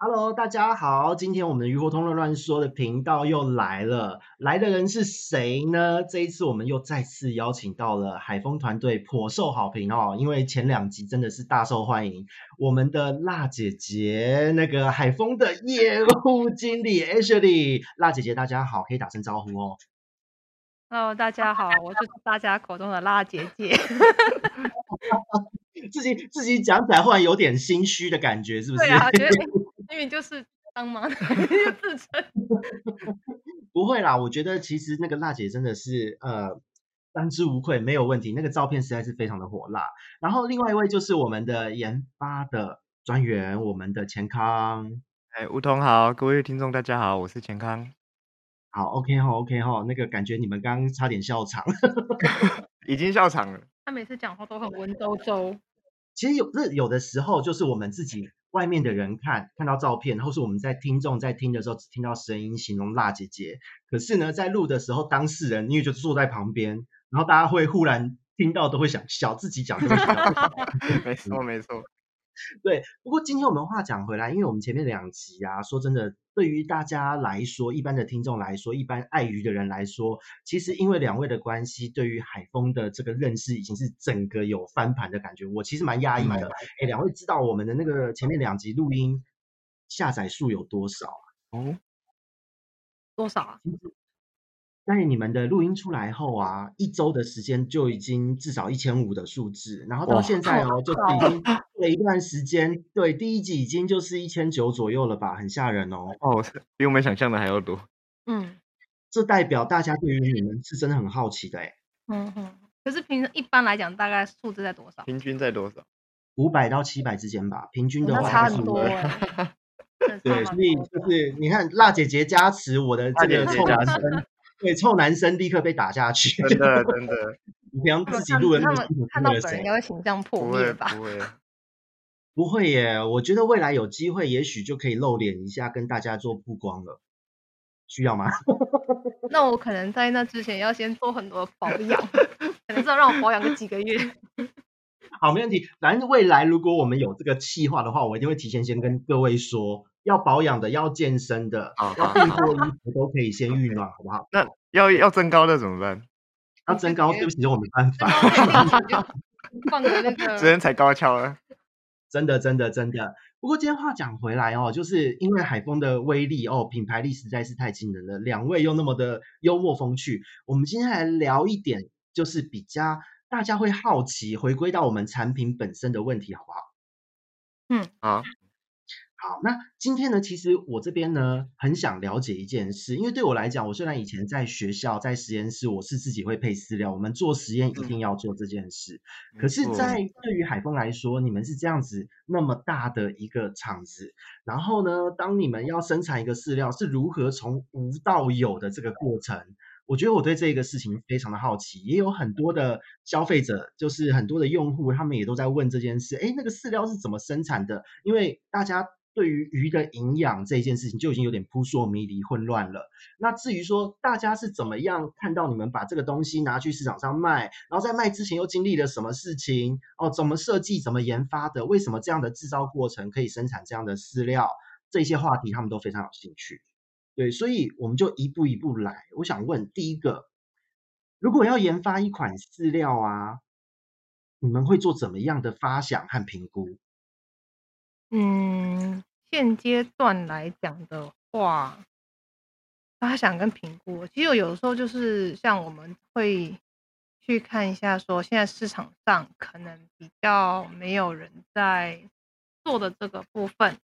Hello，大家好，今天我们的鱼活通乱乱说的频道又来了，来的人是谁呢？这一次我们又再次邀请到了海峰团队，颇受好评哦，因为前两集真的是大受欢迎。我们的辣姐姐，那个海峰的业务经理 Ashley，辣姐姐大家好，可以打声招呼哦。Hello，大家好，我是大家口中的辣姐姐。自己自己讲起来，忽然有点心虚的感觉，是不是？对啊，觉得因为就是 当妈的 自称。不会啦，我觉得其实那个辣姐真的是呃当之无愧，没有问题。那个照片实在是非常的火辣。然后另外一位就是我们的研发的专员，我们的钱康。哎，梧桐好，各位听众大家好，我是钱康。好，OK 哈，OK 哈，那个感觉你们刚刚差点笑场，已经笑场了。他每次讲话都很文绉绉。其实有这有的时候，就是我们自己外面的人看看到照片，或是我们在听众在听的时候，只听到声音形容辣姐姐。可是呢，在录的时候，当事人因为就坐在旁边，然后大家会忽然听到都会想笑，自己讲。没错，没错。对，不过今天我们话讲回来，因为我们前面两集啊，说真的，对于大家来说，一般的听众来说，一般爱鱼的人来说，其实因为两位的关系，对于海风的这个认识已经是整个有翻盘的感觉。我其实蛮压抑的，哎，两位知道我们的那个前面两集录音下载数有多少啊？哦，多少啊？在你们的录音出来后啊，一周的时间就已经至少一千五的数字，然后到现在哦，就已经过了一段时间，对，第一集已经就是一千九左右了吧，很吓人哦。哦，比我们想象的还要多。嗯，这代表大家对于你们是真的很好奇的哎。嗯哼，可是平时一般来讲，大概数字在多少？平均在多少？五百到七百之间吧，平均的话。那差很多哎。对，所以就是你看辣姐姐加持我的这个臭男生。对，臭男生立刻被打下去，真的真 的。你平常自己录的那么辛苦，看到本人应该会形象破灭吧？不会，不会，耶。我觉得未来有机会，也许就可以露脸一下，跟大家做曝光了。需要吗？那我可能在那之前要先做很多保养，可能是要让我保养个几个月。好，没问题。反正未来如果我们有这个计划的话，我一定会提前先跟各位说。要保养的，要健身的，啊、要订做衣服都可以先预暖，好不好？那要要增高的怎么办？要增高，对不起，我没办法。放个那个，只能踩高跷了。真的，真的，真的。不过今天话讲回来哦，就是因为海风的威力哦，品牌力实在是太惊人了。两位又那么的幽默风趣，我们今天来聊一点，就是比较大家会好奇，回归到我们产品本身的问题，好不好？嗯，好。好，那今天呢，其实我这边呢，很想了解一件事，因为对我来讲，我虽然以前在学校在实验室，我是自己会配饲料，我们做实验一定要做这件事。嗯、可是，在对于海峰来说，你们是这样子那么大的一个厂子，然后呢，当你们要生产一个饲料，是如何从无到有的这个过程？我觉得我对这个事情非常的好奇，也有很多的消费者，就是很多的用户，他们也都在问这件事，诶，那个饲料是怎么生产的？因为大家。对于鱼的营养这件事情就已经有点扑朔迷离、混乱了。那至于说大家是怎么样看到你们把这个东西拿去市场上卖，然后在卖之前又经历了什么事情？哦，怎么设计、怎么研发的？为什么这样的制造过程可以生产这样的饲料？这些话题他们都非常有兴趣。对，所以我们就一步一步来。我想问第一个，如果要研发一款饲料啊，你们会做怎么样的发想和评估？嗯。现阶段来讲的话，发想跟评估，其实有的时候就是像我们会去看一下，说现在市场上可能比较没有人在做的这个部分，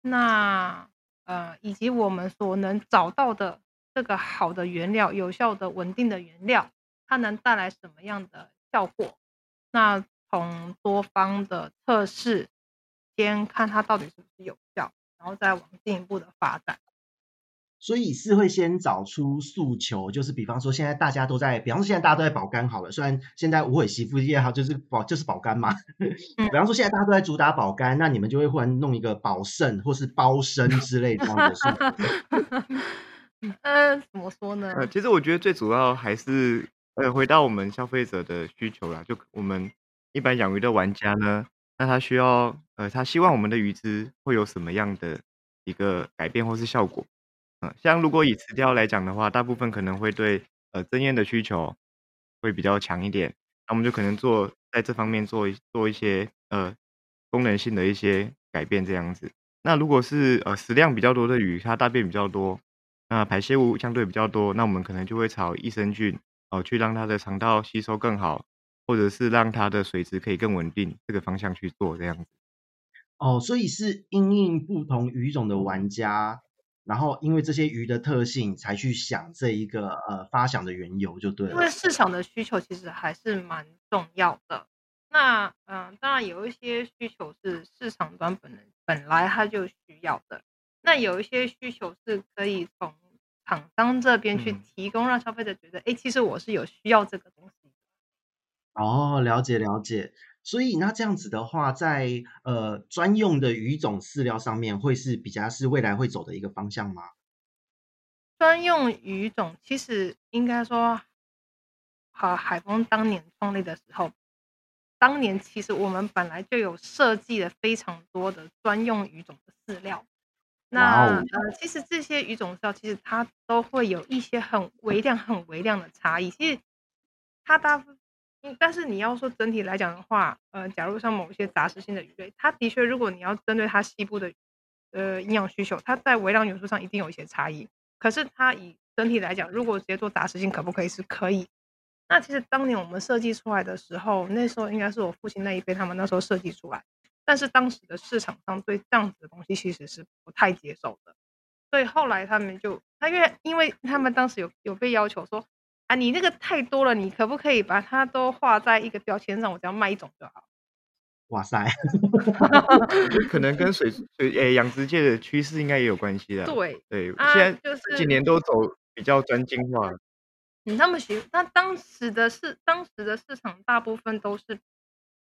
那呃，以及我们所能找到的这个好的原料、有效的、稳定的原料，它能带来什么样的效果？那从多方的测试。先看它到底是不是有效，然后再往进一步的发展。所以是会先找出诉求，就是比方说现在大家都在，比方说现在大家都在保肝好了，虽然现在无悔媳妇业哈就是保就是保肝嘛，嗯、比方说现在大家都在主打保肝，那你们就会忽然弄一个保肾或是包身之类这样的事。嗯，怎么说呢？呃，其实我觉得最主要还是呃回到我们消费者的需求啦，就我们一般养鱼的玩家呢，那他需要呃他希望我们的鱼汁会有什么样的一个改变或是效果。嗯，像如果以池钓来讲的话，大部分可能会对呃增艳的需求会比较强一点，那我们就可能做在这方面做一做一些呃功能性的一些改变这样子。那如果是呃食量比较多的鱼，它大便比较多，那排泄物相对比较多，那我们可能就会朝益生菌哦、呃、去让它的肠道吸收更好，或者是让它的水质可以更稳定这个方向去做这样子。哦，所以是因应不同鱼种的玩家。然后，因为这些鱼的特性，才去想这一个呃发想的缘由，就对了。因为市场的需求其实还是蛮重要的。那嗯、呃，当然有一些需求是市场端本人本来它就需要的。那有一些需求是可以从厂商这边去提供，让消费者觉得，哎、嗯，其实我是有需要这个东西。哦，了解了解。所以那这样子的话，在呃专用的鱼种饲料上面，会是比较是未来会走的一个方向吗？专用鱼种其实应该说，好，海丰当年创立的时候，当年其实我们本来就有设计了非常多的专用鱼种的饲料。那呃，其实这些鱼种饲料其实它都会有一些很微量、很微量的差异。其实它大部分。嗯，但是你要说整体来讲的话，呃，假如像某些杂食性的鱼类，它的确，如果你要针对它细部的呃营养需求，它在微量元素上一定有一些差异。可是它以整体来讲，如果直接做杂食性，可不可以？是可以。那其实当年我们设计出来的时候，那时候应该是我父亲那一辈他们那时候设计出来，但是当时的市场上对这样子的东西其实是不太接受的，所以后来他们就，他因为因为他们当时有有被要求说。啊，你那个太多了，你可不可以把它都画在一个标签上？我只要卖一种就好。哇塞，可能跟水水诶养殖界的趋势应该也有关系的。对对，啊、现在就是几年都走比较专精化。你那么喜，那当时的市当时的市场大部分都是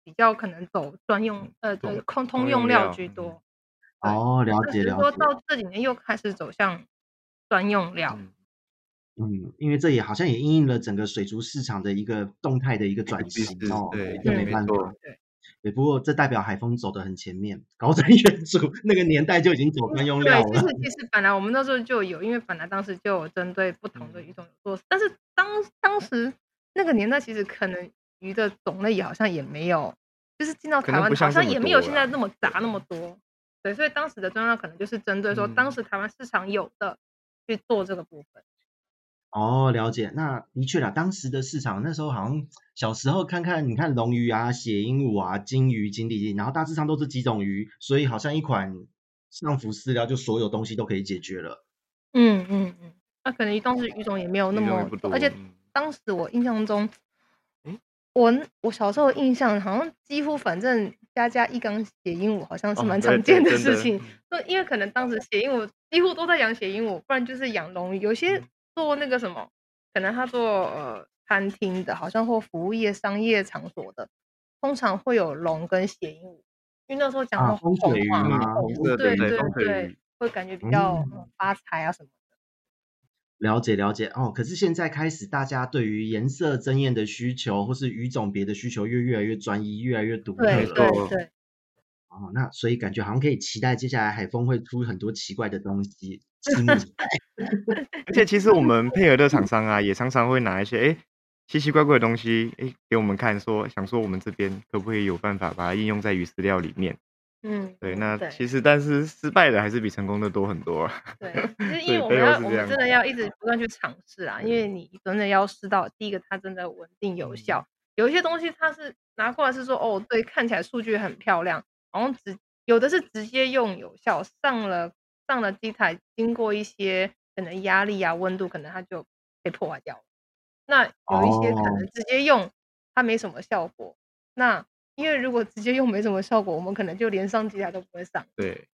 比较可能走专用，呃，对，通通用料居多。哦，了解了解。说到这几年又开始走向专用料。嗯嗯，因为这也好像也应应了整个水族市场的一个动态的一个转型哦，对，就没办法，对，对，不过这代表海丰走得很前面，高瞻远瞩，那个年代就已经走专用料了。对，其实其实本来我们那时候就有，因为本来当时就有针对不同的鱼种有做，但是当当时那个年代其实可能鱼的种类也好像也没有，就是进到台湾好像也没有现在那么杂那么。多，对，所以当时的专用料可能就是针对说当时台湾市场有的去做这个部分。哦，了解。那的确啦，当时的市场那时候好像小时候看看，你看龙鱼啊、血鹦鹉啊、金鱼、锦鲤，然后大致上都是几种鱼，所以好像一款上浮饲料就所有东西都可以解决了。嗯嗯嗯，那、啊、可能当时鱼种也没有那么多，而且当时我印象中，嗯、我我小时候印象好像几乎反正家家一缸血鹦鹉好像是蛮常见的事情，就、哦、因为可能当时血鹦鹉几乎都在养血鹦鹉，不然就是养龙鱼，有些。做那个什么，可能他做呃餐厅的，好像或服务业、商业场所的，通常会有龙跟谐音舞，因为那时候讲到风水鱼嘛，对对对，对，会感觉比较发财啊什么的。了解了解哦，可是现在开始，大家对于颜色争艳的需求，或是鱼种别的需求，越越来越专一，越来越独特了。对对对。哦，那所以感觉好像可以期待接下来海丰会出很多奇怪的东西。而且其实我们配合的厂商啊，也常常会拿一些哎奇奇怪怪的东西哎给我们看说，说想说我们这边可不可以有办法把它应用在鱼饲料里面。嗯，对，那其实但是失败的还是比成功的多很多。对，就是 因为我们要我们真的要一直不断去尝试啊，因为你真的要试到第一个它真的稳定有效，有一些东西它是拿过来是说哦对，看起来数据很漂亮，然后直有的是直接用有效上了。上了机台，经过一些可能压力啊、温度，可能它就被破坏掉了。那有一些可能直接用，它没什么效果。Oh. 那因为如果直接用没什么效果，我们可能就连上机台都不会上。对。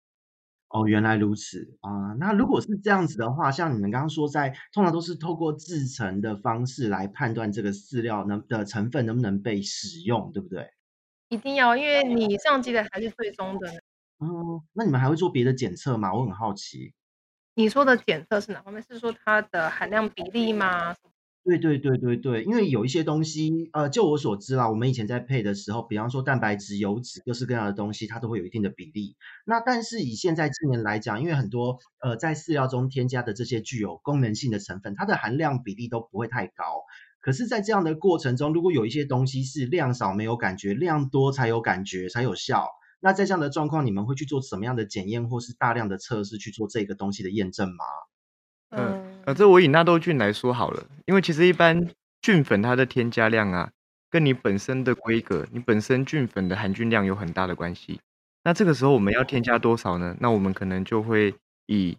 哦，原来如此啊、呃。那如果是这样子的话，像你们刚刚说在，在通常都是透过制成的方式来判断这个饲料能的成分能不能被使用，对不对？一定要，因为你上机的还是最终的。哦，那你们还会做别的检测吗？我很好奇。你说的检测是哪方面？是说它的含量比例吗？对对对对对，因为有一些东西，呃，就我所知啦，我们以前在配的时候，比方说蛋白质、油脂，各式各样的东西，它都会有一定的比例。那但是以现在近年来讲，因为很多呃在饲料中添加的这些具有功能性的成分，它的含量比例都不会太高。可是，在这样的过程中，如果有一些东西是量少没有感觉，量多才有感觉才有效，那在这样的状况，你们会去做什么样的检验，或是大量的测试去做这个东西的验证吗？嗯。呃，这我以纳豆菌来说好了，因为其实一般菌粉它的添加量啊，跟你本身的规格、你本身菌粉的含菌量有很大的关系。那这个时候我们要添加多少呢？那我们可能就会以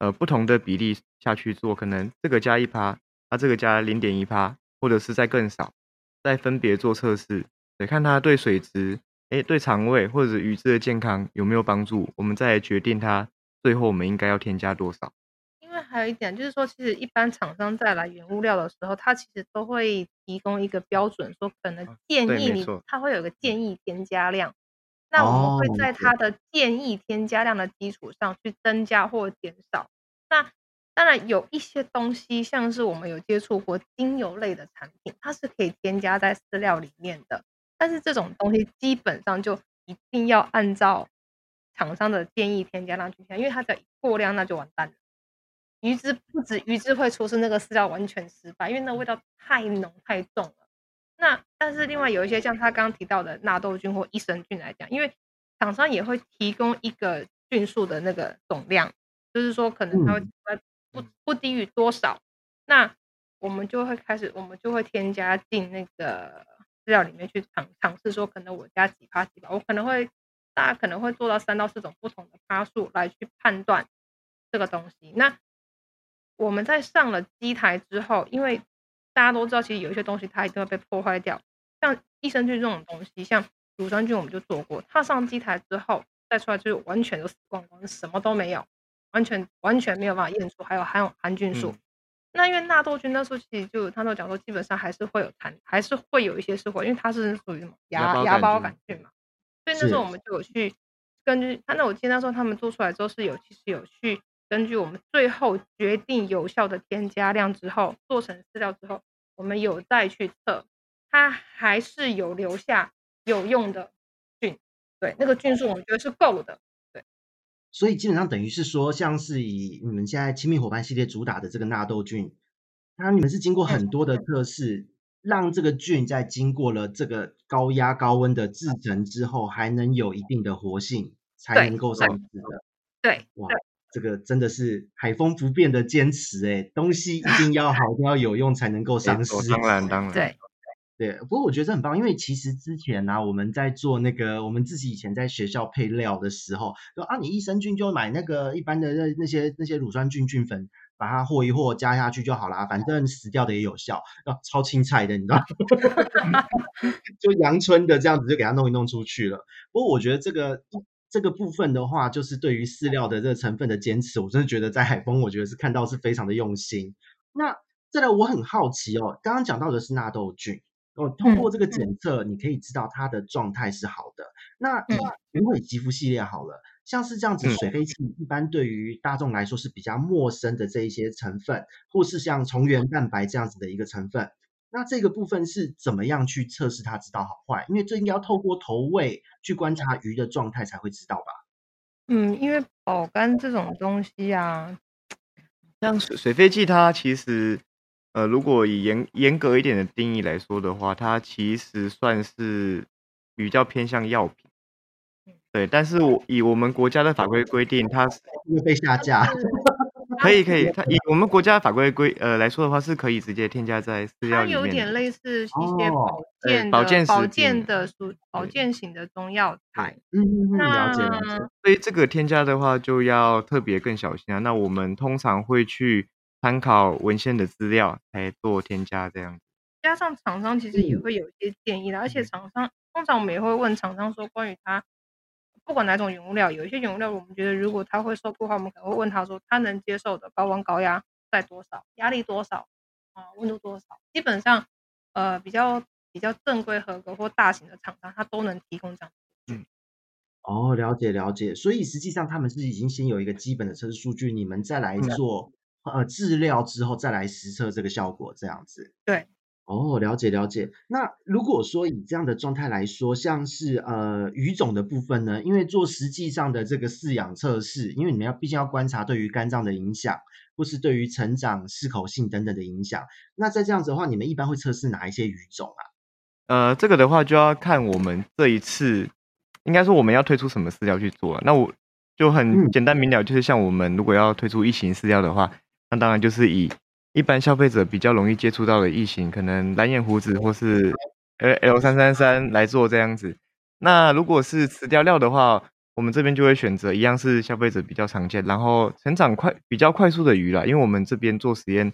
呃不同的比例下去做，可能这个加一趴，那这个加零点一趴，或者是再更少，再分别做测试，得看它对水质、诶对肠胃或者鱼质的健康有没有帮助，我们再来决定它最后我们应该要添加多少。因为还有一点就是说，其实一般厂商在来原物料的时候，它其实都会提供一个标准，说可能建议你，它会有个建议添加量。那我们会在它的建议添加量的基础上去增加或减少。那当然有一些东西，像是我们有接触过精油类的产品，它是可以添加在饲料里面的。但是这种东西基本上就一定要按照厂商的建议添加上去添，因为它的过量那就完蛋了。鱼汁不止鱼汁会出事，那个饲料完全失败，因为那味道太浓太重了。那但是另外有一些像他刚刚提到的纳豆菌或益生菌来讲，因为厂商也会提供一个菌数的那个总量，就是说可能它会不不低于多少，那我们就会开始，我们就会添加进那个资料里面去尝尝试，说可能我加几趴几趴，我可能会大家可能会做到三到四种不同的趴数来去判断这个东西。那我们在上了机台之后，因为大家都知道，其实有一些东西它一定会被破坏掉，像益生菌这种东西，像乳酸菌我们就做过，它上机台之后再出来就是完全都死光光，什么都没有，完全完全没有办法验出还有含有含菌数。嗯、那因为纳豆菌那时候其实就他都讲说，基本上还是会有痰，还是会有一些失活，因为它是属于什么芽芽孢杆菌嘛，所以那时候我们就有去根据他，那我记得那时候他们做出来之后是有其实有去。根据我们最后决定有效的添加量之后，做成饲料之后，我们有再去测，它还是有留下有用的菌，对，那个菌数我们觉得是够的，对。所以基本上等于是说，像是以你们现在亲密伙伴系列主打的这个纳豆菌，它你们是经过很多的测试，让这个菌在经过了这个高压高温的制成之后，还能有一定的活性，才能够上市的。对，对哇。这个真的是海风不变的坚持哎，东西一定要好，一定要有用才能够上市。当然，当然，对对。不过我觉得这很棒，因为其实之前呢、啊，我们在做那个，我们自己以前在学校配料的时候，说啊，你益生菌就买那个一般的那那些那些乳酸菌菌粉，把它和一和加下去就好啦，反正死掉的也有效，啊、超青菜的，你知道？就阳春的这样子就给它弄一弄出去了。不过我觉得这个。这个部分的话，就是对于饲料的这个成分的坚持，我真的觉得在海丰，我觉得是看到是非常的用心。那再来，我很好奇哦，刚刚讲到的是纳豆菌哦，通过这个检测，你可以知道它的状态是好的。那鱼尾肌肤系列好了，像是这样子水飞芪，一般对于大众来说是比较陌生的这一些成分，或是像虫原蛋白这样子的一个成分。那这个部分是怎么样去测试它知道好坏？因为这应该要透过投喂去观察鱼的状态才会知道吧？嗯，因为保肝这种东西啊，像水水飞剂它其实，呃，如果以严严格一点的定义来说的话，它其实算是比较偏向药品。对，但是我以我们国家的法规规定，它是会被下架。可以可以，它以我们国家法规规呃来说的话，是可以直接添加在饲料里面。它有点类似一些保健保健保健的属保健型的中药材。嗯嗯嗯，了解了解。所以这个添加的话，就要特别更小心啊。那我们通常会去参考文献的资料来做添加，这样子。加上厂商其实也会有一些建议的，嗯、而且厂商通常我们也会问厂商说，关于他不管哪种原物料，有一些原物料我们觉得如果他会受雇的话，我们可能会问他说，他能接受的高温高压在多少，压力多少啊，温度多少？基本上，呃，比较比较正规合格或大型的厂商，他都能提供这样。嗯，哦，了解了解。所以实际上他们是已经先有一个基本的测试数据，你们再来做、嗯、呃治疗之后再来实测这个效果，这样子。对。哦，了解了解。那如果说以这样的状态来说，像是呃鱼种的部分呢，因为做实际上的这个饲养测试，因为你们要毕竟要观察对于肝脏的影响，或是对于成长适口性等等的影响。那在这样子的话，你们一般会测试哪一些鱼种啊？呃，这个的话就要看我们这一次，应该说我们要推出什么饲料去做。那我就很简单明了，就是像我们如果要推出异型饲料的话，那当然就是以。一般消费者比较容易接触到的异形，可能蓝眼胡子或是 L 三三三来做这样子。那如果是雌雕料的话，我们这边就会选择一样是消费者比较常见，然后成长快、比较快速的鱼啦。因为我们这边做实验，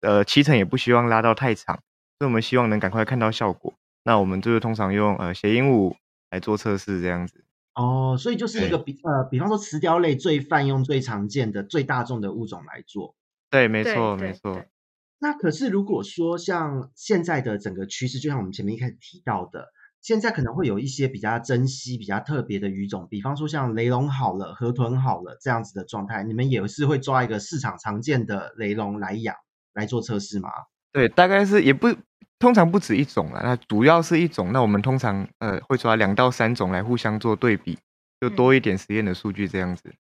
呃，期程也不希望拉到太长，所以我们希望能赶快看到效果。那我们就是通常用呃血鹦鹉来做测试这样子。哦，所以就是一个比呃，比方说雌雕类最泛用、最常见的、最大众的物种来做。对，没错，没错。那可是如果说像现在的整个趋势，就像我们前面一开始提到的，现在可能会有一些比较珍稀、比较特别的鱼种，比方说像雷龙好了、河豚好了这样子的状态，你们也是会抓一个市场常见的雷龙来养来做测试吗？对，大概是也不通常不止一种啦，那主要是一种，那我们通常呃会抓两到三种来互相做对比，就多一点实验的数据这样子。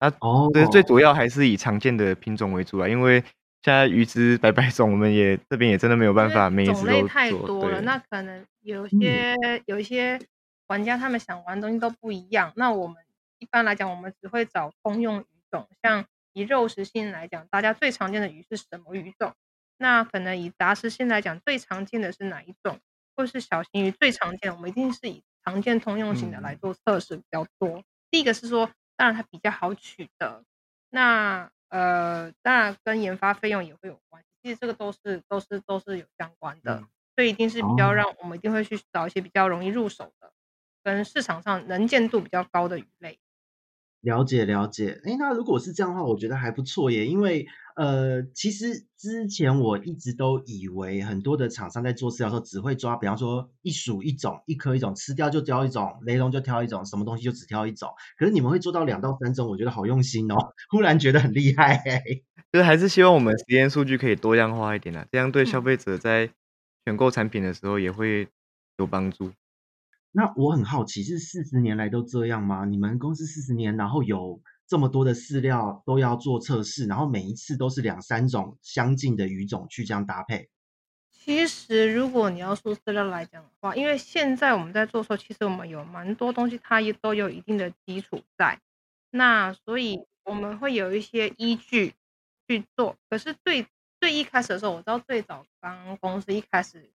那哦，对，最主要还是以常见的品种为主啊，因为现在鱼只百百种，我们也这边也真的没有办法每一只都。种类太多了，那可能有些、嗯、有一些玩家他们想玩的东西都不一样。那我们一般来讲，我们只会找通用鱼种，像以肉食性来讲，大家最常见的鱼是什么鱼种？那可能以杂食性来讲，最常见的是哪一种？或是小型鱼最常见，我们一定是以常见通用型的来做测试比较多。嗯、第一个是说。当然它比较好取得，那呃当然跟研发费用也会有关系，其实这个都是都是都是有相关的，嗯、所以一定是比较让我们一定会去找一些比较容易入手的，跟市场上能见度比较高的鱼类。了解了解，哎，那如果是这样的话，我觉得还不错耶。因为呃，其实之前我一直都以为很多的厂商在做饲料的时候，只会抓，比方说一鼠一种，一颗一种，吃掉就挑一种，雷龙就挑一种，什么东西就只挑一种。可是你们会做到两到三种，我觉得好用心哦，忽然觉得很厉害。就是还是希望我们实验数据可以多样化一点啊，这样对消费者在选购产品的时候也会有帮助。那我很好奇，是四十年来都这样吗？你们公司四十年，然后有这么多的饲料都要做测试，然后每一次都是两三种相近的鱼种去这样搭配。其实，如果你要说饲料来讲的话，因为现在我们在做时候，其实我们有蛮多东西，它也都有一定的基础在。那所以我们会有一些依据去做。可是最最一开始的时候，我知道最早刚公司一开始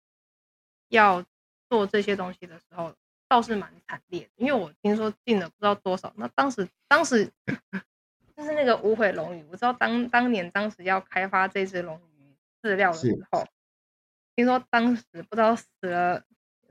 要。做这些东西的时候倒是蛮惨烈的，因为我听说进了不知道多少。那当时当时就是那个无悔龙鱼，我知道当当年当时要开发这只龙鱼饲料的时候，听说当时不知道死了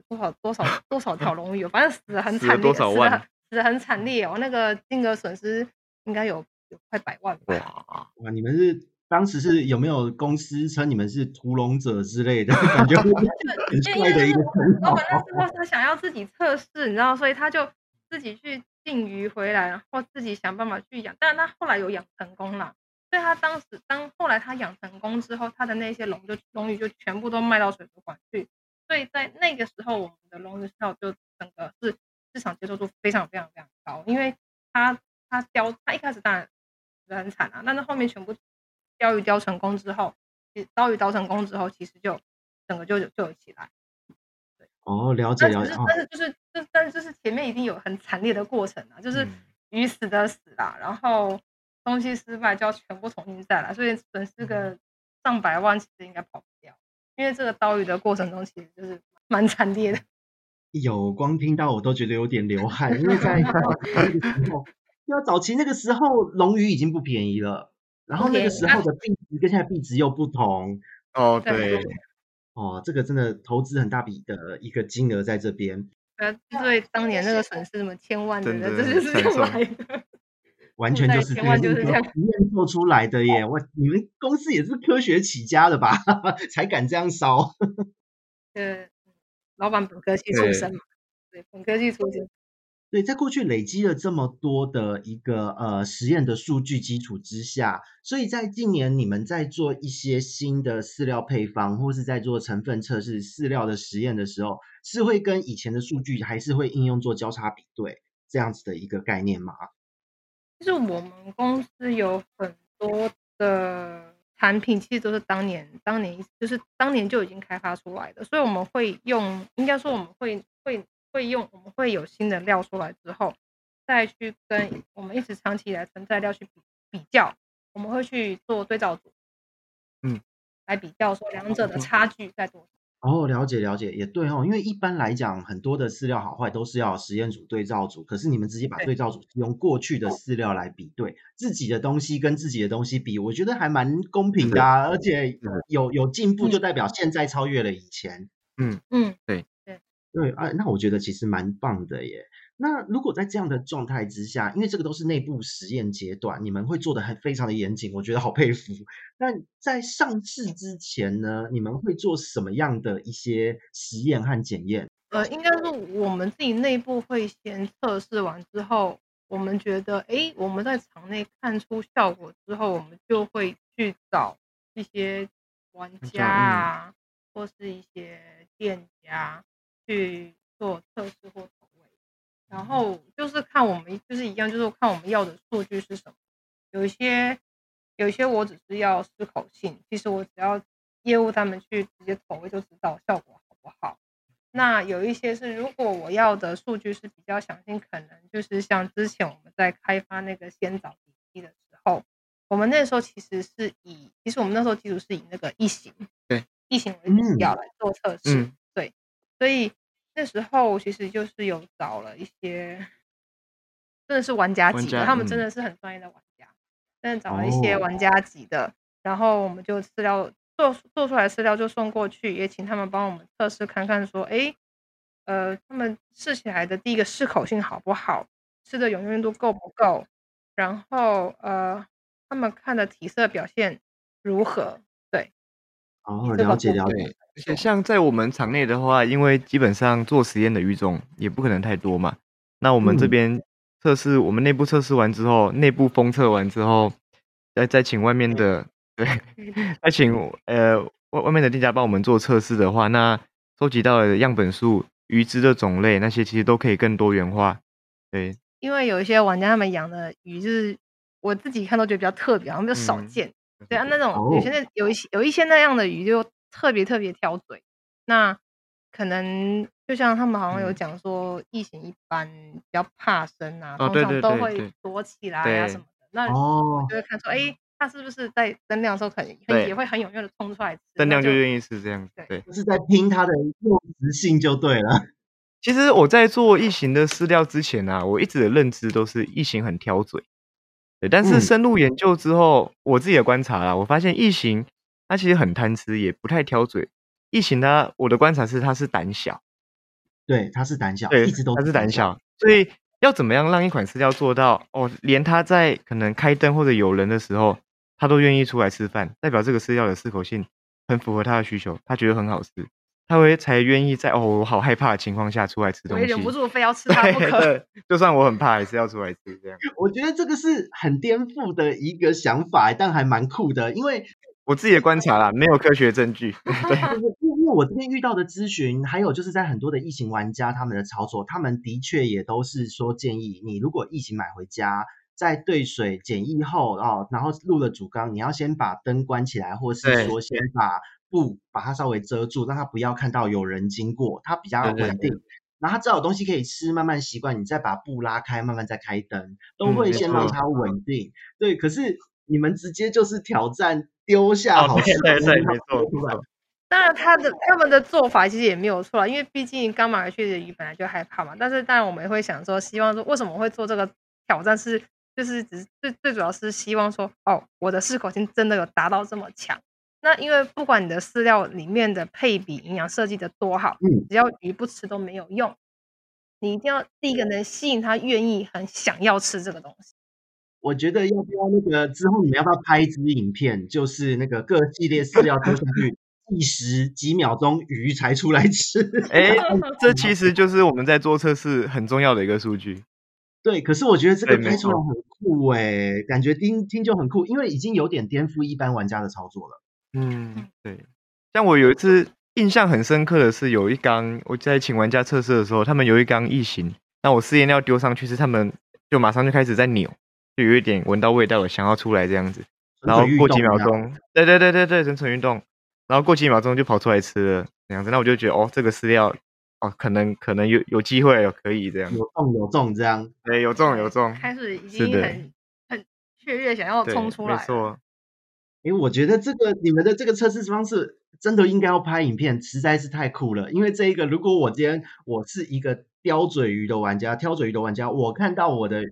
多少多少多少条龙鱼，反正死的很惨烈，死了多少万，死的很惨烈哦。那个金额损失应该有有快百万吧？哇，你们是？当时是有没有公司称你们是屠龙者之类的 感觉？很帅的一个称号。老板那时候他想要自己测试，你知道，所以他就自己去进鱼回来，然后自己想办法去养。但是他后来有养成功了，所以他当时当后来他养成功之后，他的那些龙就龙鱼就全部都卖到水族馆去。所以在那个时候，我们的龙鱼票就整个是市场接受度非常非常非常高，因为他他雕他一开始当然是很惨啊，但是后面全部。鯛鱼钓成功之后，刀鱼鯛成功之后，其实就整个就就有起来。对哦，了解了解。但是就是就但是就是前面已经有很惨烈的过程了，就是鱼死的死啦，嗯、然后东西失败就要全部重新再来，所以损失个上百万其实应该跑不掉。因为这个刀鱼的过程中其实就是蛮惨烈的。有光听到我都觉得有点流汗，因为在 那个时候，要早期那个时候龙鱼已经不便宜了。然后那个时候的币值跟现在币值又不同哦，对，哦，这个真的投资很大笔的一个金额在这边。呃，对，当年那个损失什么千万的，的这就是这样来的。完全就是千万就是这样实验做出来的耶！我你们公司也是科学起家的吧？才敢这样烧。呃，老板本科系出身嘛，对，对，本科系出身。对，在过去累积了这么多的一个呃实验的数据基础之下，所以在近年你们在做一些新的饲料配方，或是在做成分测试饲料的实验的时候，是会跟以前的数据还是会应用做交叉比对这样子的一个概念吗？其实我们公司有很多的产品，其实都是当年当年就是当年就已经开发出来的，所以我们会用，应该说我们会会。会用，我们会有新的料出来之后，再去跟我们一直长期以来存在料去比比较，我们会去做对照组，嗯，来比较说两者的差距在多少。哦，了解了解，也对哦，因为一般来讲，很多的饲料好坏都是要实验组对照组，可是你们直接把对照组用过去的饲料来比对，自己的东西跟自己的东西比，我觉得还蛮公平的啊，而且有有进步就代表现在超越了以前。嗯嗯，对。对啊，那我觉得其实蛮棒的耶。那如果在这样的状态之下，因为这个都是内部实验阶段，你们会做的很非常的严谨，我觉得好佩服。那在上市之前呢，你们会做什么样的一些实验和检验？呃，应该是我们自己内部会先测试完之后，我们觉得，哎，我们在场内看出效果之后，我们就会去找一些玩家啊，或是一些店家。去做测试或投喂，然后就是看我们就是一样，就是看我们要的数据是什么。有一些有一些我只是要适口性，其实我只要业务他们去直接投喂就知道效果好不好。那有一些是如果我要的数据是比较详细，可能就是像之前我们在开发那个鲜藻底基的时候，我们那时候其实是以其实我们那时候基础是以那个异形对异形为目标来做测试。嗯所以那时候其实就是有找了一些，真的是玩家级的，他们真的是很专业的玩家，真的找了一些玩家级的，然后我们就饲料做做出来饲料就送过去，也请他们帮我们测试看看，说，哎，呃，他们试起来的第一个适口性好不好，吃的永远度够不够，然后呃，他们看的体色表现如何？对，哦，了解了解。而且像在我们场内的话，因为基本上做实验的鱼种也不可能太多嘛，那我们这边测试，嗯、我们内部测试完之后，内部封测完之后，再再请外面的，对，再请呃外外面的店家帮我们做测试的话，那收集到的样本数、鱼只的种类那些其实都可以更多元化。对，因为有一些玩家他们养的鱼，就是我自己看都觉得比较特别，好像比较少见。嗯、对啊，那种有些那有一些有一些那样的鱼就。特别特别挑嘴，那可能就像他们好像有讲说，异形一般比较怕生啊，通常都会躲起来啊什么的。那我就会看出，哎，它是不是在增量的时候，可能也会很踊跃的冲出来吃，增量就愿意吃这样。对，就是在拼它的肉食性就对了。其实我在做异形的饲料之前啊，我一直的认知都是异形很挑嘴。对，但是深入研究之后，我自己的观察啦，我发现异形。它其实很贪吃，也不太挑嘴。异形呢，我的观察是它是胆小，对，它是胆小，对，一直都它是胆小。所以要怎么样让一款饲料做到哦，连它在可能开灯或者有人的时候，它都愿意出来吃饭，代表这个饲料的适口性很符合它的需求，它觉得很好吃，它会才愿意在哦我好害怕的情况下出来吃东西，忍不住非要吃 它不可。对，就算我很怕，还是要出来吃这样。我觉得这个是很颠覆的一个想法，但还蛮酷的，因为。我自己的观察啦，没有科学证据。对，因为我这边遇到的咨询，还有就是在很多的异型玩家他们的操作，他们的确也都是说建议你，如果异型买回家，在兑水检疫后哦，然后入了主缸，你要先把灯关起来，或是说先把布把它稍微遮住，让它不要看到有人经过，它比较稳定。对对对，然后它知道有东西可以吃，慢慢习惯，你再把布拉开，慢慢再开灯，都会先让它稳定。嗯、对，可是你们直接就是挑战。丢下好吃的，对对对，没错。当然，他的他们的做法其实也没有错，因为毕竟刚买回去的鱼本来就害怕嘛。但是，当然我们也会想说，希望说为什么会做这个挑战是，是就是只是最最主要是希望说，哦，我的适口性真的有达到这么强。那因为不管你的饲料里面的配比营养设计的多好，嗯，只要鱼不吃都没有用。你一定要第一个能吸引他愿意很想要吃这个东西。我觉得要不要那个之后你们要不要拍一支影片，就是那个各系列饲料丢下去，计时几秒钟鱼才出来吃？哎、欸，这其实就是我们在做测试很重要的一个数据。对，可是我觉得这个拍出来很酷哎、欸，感觉听听就很酷，因为已经有点颠覆一般玩家的操作了。嗯，对。像我有一次印象很深刻的是，有一缸我在请玩家测试的时候，他们有一缸异形，那我试验料丢上去，是他们就马上就开始在扭。就有一点闻到味道，我想要出来这样子，然后过几秒钟，对对对对对，蠢蠢运动，然后过几秒钟就跑出来吃了这样子，那我就觉得哦，这个饲料哦，可能可能有有机会，可以这样，有中有中这样，对，有中有中，开始已经很很雀跃，想要冲出来，没错。哎，我觉得这个你们的这个测试方式真的应该要拍影片，实在是太酷了。因为这一个，如果我今天我是一个叼嘴鱼的玩家，挑嘴鱼的玩家，我看到我的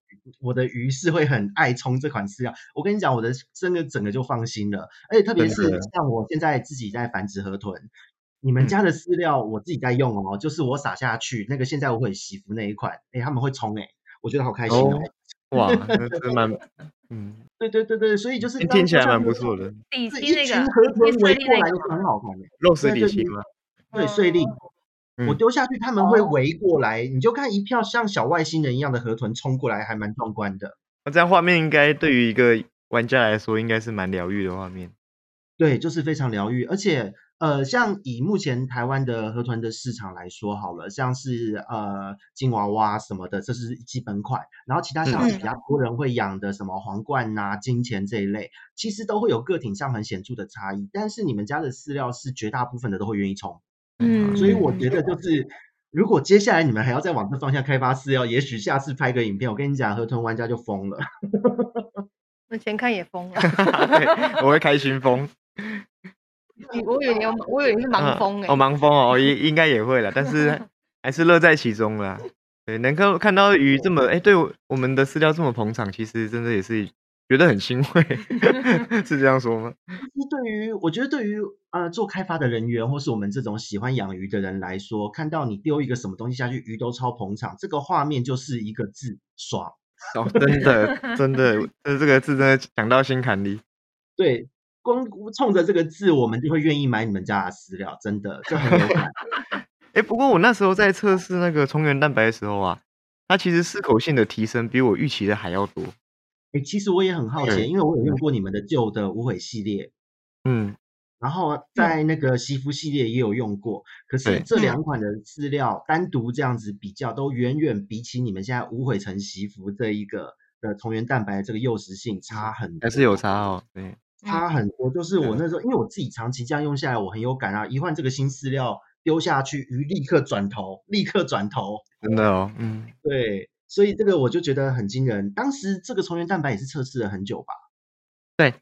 我的鱼是会很爱冲这款饲料。我跟你讲，我的真的整个就放心了。而且特别是像我现在自己在繁殖河豚，你们家的饲料我自己在用哦，嗯、就是我撒下去那个现在我会洗服那一款，哎，他们会冲哎，我觉得好开心哦。哦哇，那真蛮 嗯。对对对对，所以就是听起来蛮不错的。底栖那个河豚围过来就很好看的，肉食底栖吗？对，碎粒。我丢下去，他们会围过来，你就看一票像小外星人一样的河豚冲过来，还蛮壮观的。那这样画面应该对于一个玩家来说，应该是蛮疗愈的画面。对，就是非常疗愈，而且。呃，像以目前台湾的河豚的市场来说好了，像是呃金娃娃什么的，这是基本款。然后其他像比较多人会养的什么皇冠呐、啊、金钱这一类，其实都会有个体上很显著的差异。但是你们家的饲料是绝大部分的都会愿意冲，嗯，所以我觉得就是如果接下来你们还要再往这方向开发饲料，也许下次拍个影片，我跟你讲，河豚玩家就疯了。那前看也疯了，我会开心疯。我以为你有，我以为你是盲风哎、欸。哦，盲风哦，应应该也会了，但是 还是乐在其中啦。对，能够看到鱼这么哎、欸，对我们的饲料这么捧场，其实真的也是觉得很欣慰，是这样说吗？对于我觉得对于呃做开发的人员，或是我们这种喜欢养鱼的人来说，看到你丢一个什么东西下去，鱼都超捧场，这个画面就是一个字爽。哦，真的真的，这这个字真的讲到心坎里。对。光冲着这个字，我们就会愿意买你们家的饲料，真的就很有感。哎，不过我那时候在测试那个虫源蛋白的时候啊，它其实适口性的提升比我预期的还要多。哎，其实我也很好奇，因为我有用过你们的旧的无悔系列，嗯，然后在那个西服系列也有用过，可是这两款的饲料单独这样子比较，都远远比起你们现在无悔成西服这一个的虫源蛋白的这个诱食性差很多，还是有差哦，对。差很多，就是我那时候，因为我自己长期这样用下来，我很有感啊。一换这个新饲料丢下去，鱼立刻转头，立刻转头，真的哦，嗯，对，所以这个我就觉得很惊人。当时这个虫源蛋白也是测试了很久吧？对，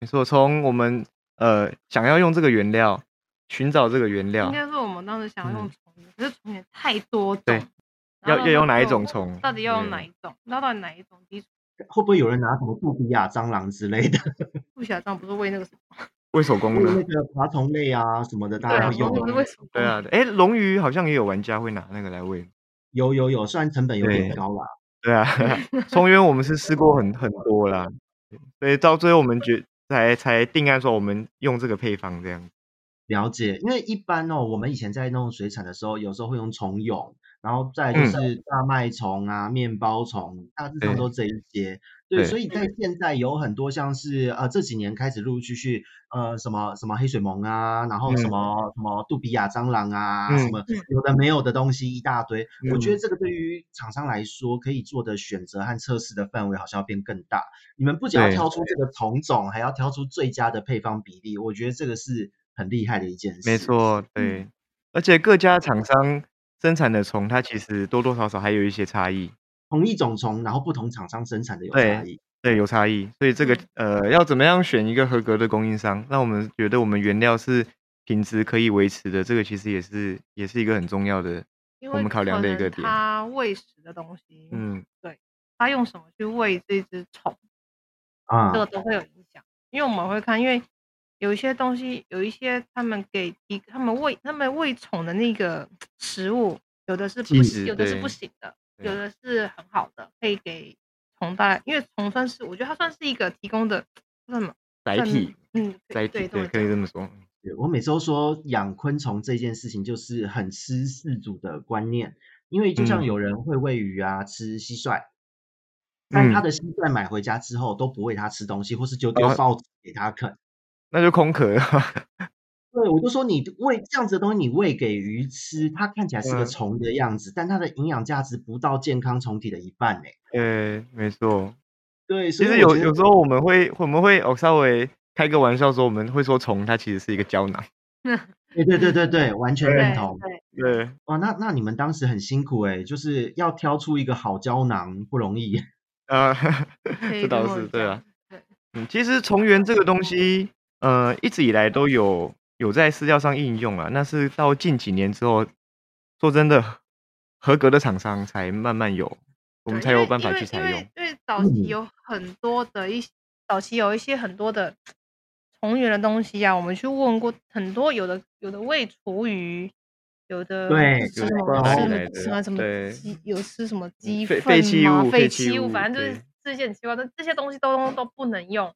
没错，从我们呃想要用这个原料，寻找这个原料，应该说我们当时想要用虫源，可是虫源太多种，对，要要用哪一种虫？到底要用哪一种？那到底哪一种基础？会不会有人拿什么杜比亚蟑螂之类的？不是喂那个什么？喂手工的那个爬虫类啊什么的，大家会用。对啊，哎，龙鱼好像也有玩家会拿那个来喂。有有有，虽然成本有点高啦。对啊，虫源我们是试过很很多啦，所以到最后我们决才才定案说我们用这个配方这样。了解，因为一般哦，我们以前在弄水产的时候，有时候会用虫蛹。然后再就是大麦虫啊、嗯、面包虫，大致上都这一些。对，所以在现在有很多像是呃这几年开始陆陆续续呃什么什么黑水虻啊，然后什么、嗯、什么杜比亚蟑螂啊，嗯、什么有的没有的东西一大堆。嗯、我觉得这个对于厂商来说，可以做的选择和测试的范围好像要变更大。你们不仅要挑出这个虫种，还要挑出最佳的配方比例。我觉得这个是很厉害的一件事。没错，对，嗯、而且各家厂商。生产的虫，它其实多多少少还有一些差异。同一种虫，然后不同厂商生产的有差异。对，有差异。所以这个呃，要怎么样选一个合格的供应商，让我们觉得我们原料是品质可以维持的，这个其实也是也是一个很重要的，我们考量的一个点。它喂食的东西，嗯，对，它用什么去喂这只虫啊，这个都会有影响。因为我们会看，因为。有一些东西，有一些他们给提他们喂他们喂虫的那个食物，有的是不行，有的是不行的，有的是很好的，可以给虫带，因为虫算是我觉得它算是一个提供的什么载体，嗯，载体对，可以这么。说。我每次都说养昆虫这件事情就是很吃饲主的观念，因为就像有人会喂鱼啊、吃蟋蟀，但他的蟋蟀买回家之后都不喂它吃东西，或是就丢报纸给它啃，那就空壳了。对，我就说你喂这样子的东西，你喂给鱼吃，它看起来是个虫的样子，但它的营养价值不到健康虫体的一半呢。对，没错。对，其实有有时候我们会我们会哦稍微。开个玩笑说，我们会说虫，它其实是一个胶囊。对对对对对，完全认同。对，对，对哇，那那你们当时很辛苦哎，就是要挑出一个好胶囊不容易。呃，这倒是对啊。嗯，其实虫源这个东西，呃，一直以来都有有在饲料上应用啊。那是到近几年之后，说真的，合格的厂商才慢慢有，我们才有办法去采用。因为，因为早期有很多的一些，嗯、早期有一些很多的。虫源的东西啊，我们去问过很多，有的有的喂厨余，有的吃什么吃什么什么鸡，有吃什么鸡粪废弃物，废弃物，反正就是这些很奇怪的这些东西都都不能用，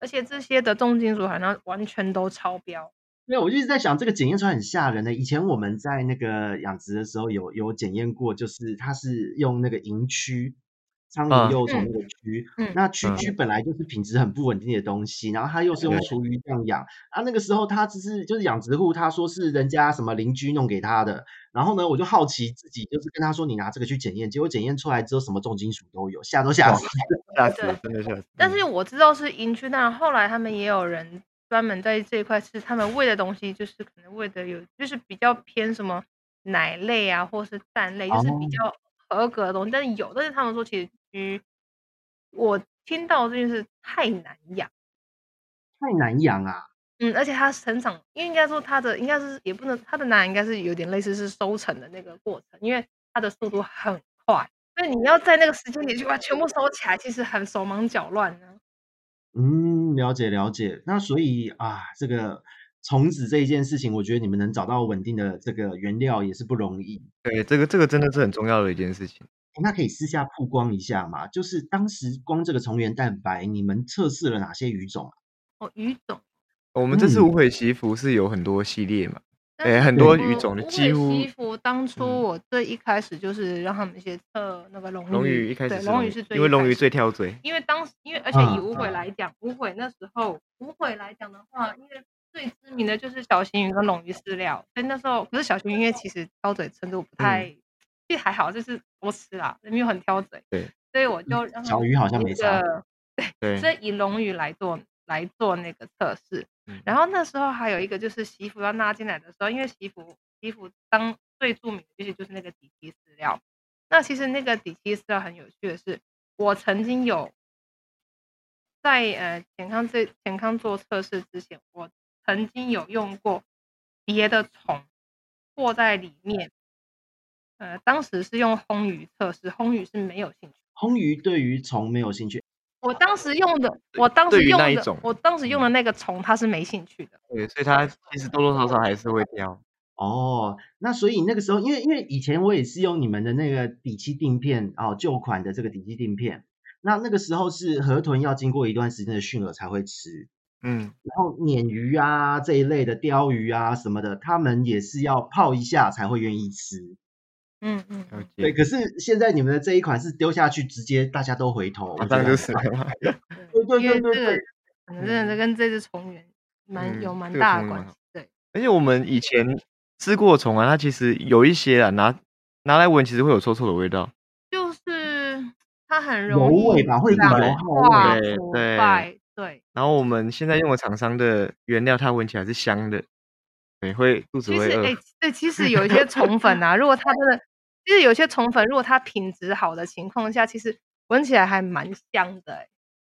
而且这些的重金属含量完全都超标。对，我一直在想这个检验出来很吓人的。以前我们在那个养殖的时候有有检验过，就是它是用那个蝇蛆。苍蝇幼虫那个蛆，那蛆蛆本来就是品质很不稳定的东西，嗯、然后它又是用厨余这样养，嗯、啊，那个时候他只是就是养殖户，他说是人家什么邻居弄给他的，然后呢，我就好奇自己就是跟他说，你拿这个去检验，结果检验出来之后什么重金属都有，吓都吓死，吓死了，真的吓死。但是我知道是蝇蛆，但后来他们也有人专门在这一块吃，他们喂的东西就是可能喂的有，就是比较偏什么奶类啊，或是蛋类，就是比较合格的东西，哦、但是有，但是他们说其实。嗯，我听到这件事太难养，太难养啊。嗯，而且它成长，因为应该说它的应该是也不能，它的难应该是有点类似是收成的那个过程，因为它的速度很快，所以你要在那个时间点去把全部收起来，其实很手忙脚乱呢。嗯，了解了解。那所以啊，这个虫子这一件事情，我觉得你们能找到稳定的这个原料也是不容易。对，这个这个真的是很重要的一件事情。那可以私下曝光一下吗？就是当时光这个虫源蛋白，你们测试了哪些鱼种啊？哦，鱼种，我们这次无悔祈福是有很多系列嘛？哎、嗯，很多鱼种的，几乎。当初我最一开始就是让他们先测那个龙鱼，龙鱼一开始对，龙鱼是最，因为龙鱼最挑嘴。因为当时，因为而且以无悔来讲，啊、无悔那时候无悔来讲的话，因为最知名的就是小型鱼跟龙鱼饲料，所以那时候可是小型鱼，因为其实挑嘴程度不太。嗯还好，就是多吃啦，没有很挑嘴。对，所以我就让小鱼好像没差。对，所以以龙鱼来做来做那个测试。然后那时候还有一个就是媳妇要拉进来的时候，因为媳妇媳妇当最著名的就是就是那个底漆饲料。那其实那个底漆饲料很有趣的是，我曾经有在呃健康这健康做测试之前，我曾经有用过别的虫过在里面。呃，当时是用烘鱼测试，烘鱼是没有兴趣。烘鱼对于虫没有兴趣。我当时用的，我当时用的，我当时用的那个虫，它是没兴趣的。对，所以它其实多多少少还是会挑。哦，那所以那个时候，因为因为以前我也是用你们的那个底漆定片哦，旧款的这个底漆定片。那那个时候是河豚要经过一段时间的驯饵才会吃。嗯，然后鲶鱼啊这一类的鲷鱼啊什么的，他们也是要泡一下才会愿意吃。嗯嗯，对，可是现在你们的这一款是丢下去，直接大家都回头，马上就是了。对对对对对，可能真的跟这只虫源蛮有蛮大的关系。对，而且我们以前吃过虫啊，它其实有一些啊，拿拿来闻，其实会有臭臭的味道。就是它很容易油味吧，会有油耗味。对对。然后我们现在用的厂商的原料，它闻起来是香的，对，会肚子会饿。其实哎，对，其实有一些 虫粉啊，如果它真的。其实有些虫粉，如果它品质好的情况下，其实闻起来还蛮香的，欸。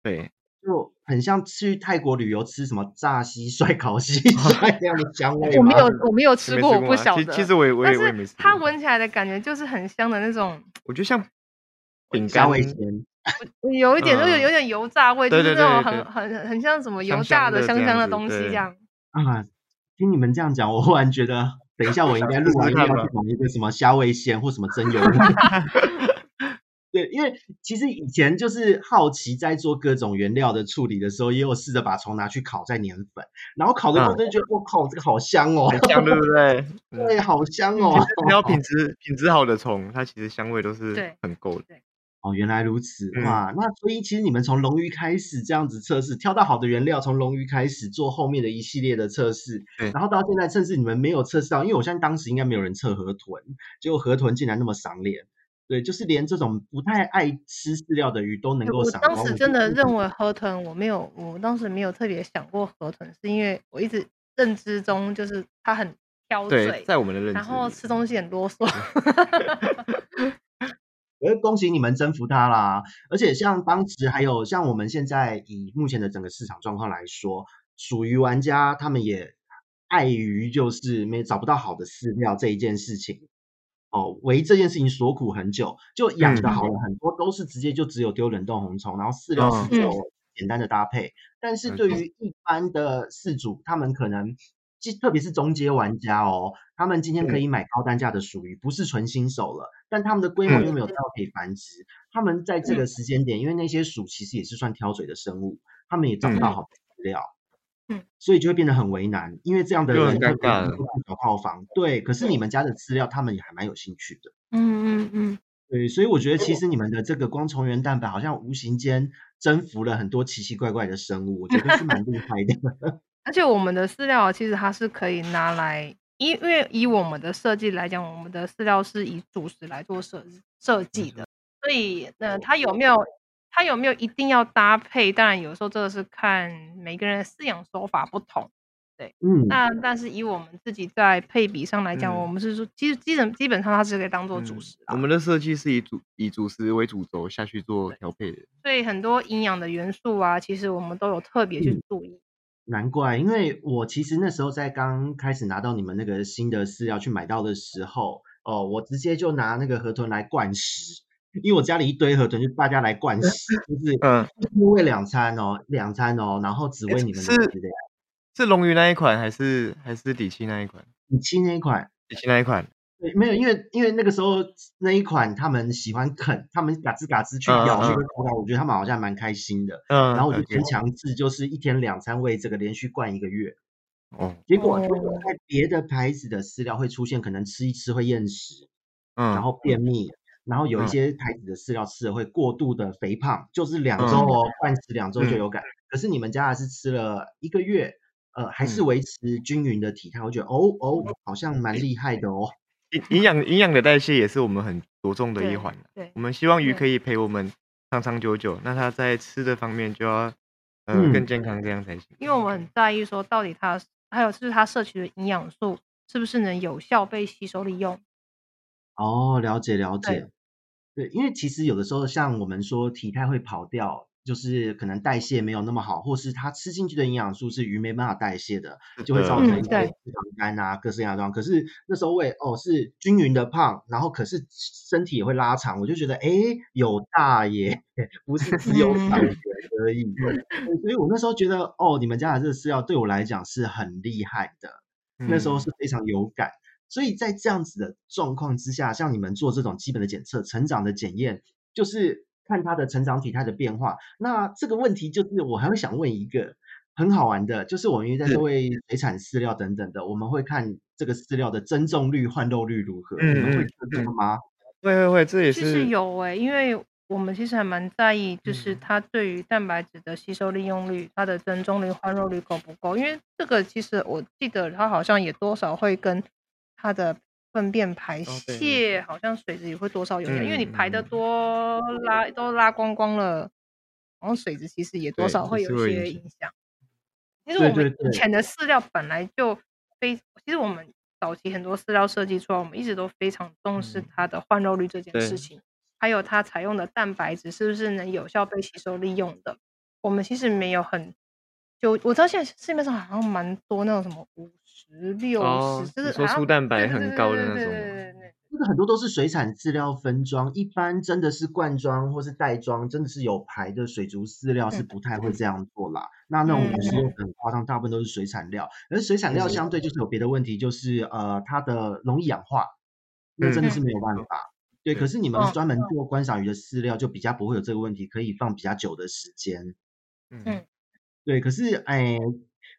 对，就很像去泰国旅游吃什么炸蟋蟀、烤蟋蟀这样的香味。我没有，我没有吃过，我不晓得。其实我也，我也，我也没吃。它闻起来的感觉就是很香的那种。我觉得像饼干味咸，有一点，有点有点油炸味，就是那种很很很像什么油炸的香香的东西这样。啊，听你们这样讲，我忽然觉得。等一下我应该录完应该要去买一个什么虾味鲜或什么真油。对，因为其实以前就是好奇在做各种原料的处理的时候，也有试着把虫拿去烤再碾粉，然后烤的时候就觉得我、嗯、靠，这个好香哦，很香对不对？对，好香哦。只要品质品质好的虫，它其实香味都是很够的。哦，原来如此哇！那所以其实你们从龙鱼开始这样子测试，挑到好的原料，从龙鱼开始做后面的一系列的测试，然后到现在，甚至你们没有测试到，因为我相信当时应该没有人测河豚，结果河豚竟然那么赏脸。对，就是连这种不太爱吃饲料的鱼都能够赏。我当时真的认为河豚，我没有，我当时没有特别想过河豚，是因为我一直认知中就是它很挑嘴，在我们的认知，然后吃东西很啰嗦。我要恭喜你们征服它啦！而且像当时还有像我们现在以目前的整个市场状况来说，属于玩家他们也碍于就是没找不到好的饲料这一件事情。哦，为这件事情所苦很久，就养的好了很多，都是直接就只有丢冷冻红虫，然后饲料是有简单的搭配。但是对于一般的饲主，他们可能，特别是中阶玩家哦，他们今天可以买高单价的属鱼，不是纯新手了，但他们的规模又没有到可以繁殖，他们在这个时间点，因为那些鼠其实也是算挑嘴的生物，他们也找不到好的饲料。嗯，所以就会变得很为难，因为这样的人他可能不找套房，对。可是你们家的饲料，他们也还蛮有兴趣的。嗯嗯嗯，对。所以我觉得，其实你们的这个光虫源蛋白，好像无形间征服了很多奇奇怪怪的生物，我觉得是蛮厉害的。而且我们的饲料其实它是可以拿来，因为以我们的设计来讲，我们的饲料是以主食来做设设计的，所以呃它有没有？它有没有一定要搭配？当然，有时候这个是看每个人的饲养手法不同，对，嗯，那但是以我们自己在配比上来讲，嗯、我们是说，其实基本基本上它是可以当做主食、嗯。我们的设计是以主以主食为主轴下去做调配的，所以很多营养的元素啊，其实我们都有特别去注意、嗯。难怪，因为我其实那时候在刚开始拿到你们那个新的饲料去买到的时候，哦，我直接就拿那个河豚来灌食。因为我家里一堆河豚，就大家来灌食，就 是嗯，就喂两餐哦，两餐哦，然后只喂你们的饲料。是龙鱼那一款，还是还是底漆那一款？底漆那一款，底漆那一款。对，没有，因为因为那个时候那一款他们喜欢啃，他们嘎吱嘎吱去咬那个口感，我觉得他们好像蛮开心的。嗯，然后我就先强制，就是一天两餐喂这个，连续灌一个月。哦，结果在别的牌子的饲料会出现，可能吃一吃会厌食，嗯，然后便秘。然后有一些牌子的饲料吃了会过度的肥胖，嗯、就是两周哦，灌食两周就有感。嗯、可是你们家还是吃了一个月，呃，还是维持均匀的体态，我觉得哦哦，好像蛮厉害的哦。营营养营养的代谢也是我们很着重的一环。对，我们希望鱼可以陪我们长长久久，那它在吃的方面就要呃、嗯、更健康，这样才行。因为我们很在意说，到底它还有就是它摄取的营养素是不是能有效被吸收利用。哦，了解了解。对，因为其实有的时候，像我们说体态会跑掉，就是可能代谢没有那么好，或是它吃进去的营养素是鱼没办法代谢的，就会造成一些脂肪肝啊、各式各样的状况。可是那时候喂哦是均匀的胖，然后可是身体也会拉长，我就觉得哎有大耶，不是只有长而已。所以我那时候觉得哦，你们家的这个饲料对我来讲是很厉害的，那时候是非常有感。所以在这样子的状况之下，像你们做这种基本的检测、成长的检验，就是看它的成长体态的变化。那这个问题就是，我还会想问一个很好玩的，就是我们因为在做水产饲料等等的，我们会看这个饲料的增重率、换肉率如何？嗯、你们会知道吗？会会会，这也是。其实有哎、欸，因为我们其实还蛮在意，就是它对于蛋白质的吸收利用率、它的增重率、换肉率够不够？因为这个其实我记得它好像也多少会跟它的粪便排泄好像水质也会多少有点，因为你排的多拉都拉光光了，然后水质其实也多少会有一些影响。其实我们以前的饲料本来就非，其实我们早期很多饲料设计出来，我们一直都非常重视它的换肉率这件事情，还有它采用的蛋白质是不是能有效被吸收利用的。我们其实没有很，就我知道现在市面上好像蛮多那种什么五。十六十，就是说粗蛋白很高的那种。对对对对对，这个很多都是水产饲料分装，一般真的是罐装或是袋装，真的是有牌的水族饲料是不太会这样做啦。嗯、那那种有时候很夸张，大部分都是水产料，而水产料相对就是有别的问题，就是呃它的容易氧化，那真的是没有办法。嗯、对，可是你们专门做观赏鱼的饲料，就比较不会有这个问题，可以放比较久的时间。嗯，对，可是哎。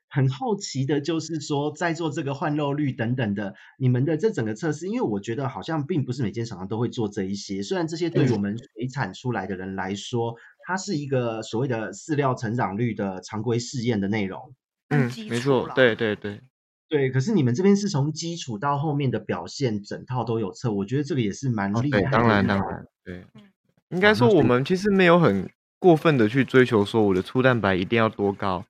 很好奇的就是说，在做这个换肉率等等的，你们的这整个测试，因为我觉得好像并不是每间厂商都会做这一些。虽然这些对于我们水产出来的人来说，它是一个所谓的饲料成长率的常规试验的内容。嗯，没错，对对对对。可是你们这边是从基础到后面的表现，整套都有测，我觉得这个也是蛮厉害的。当然当然，对。应该说我们其实没有很过分的去追求说我的粗蛋白一定要多高。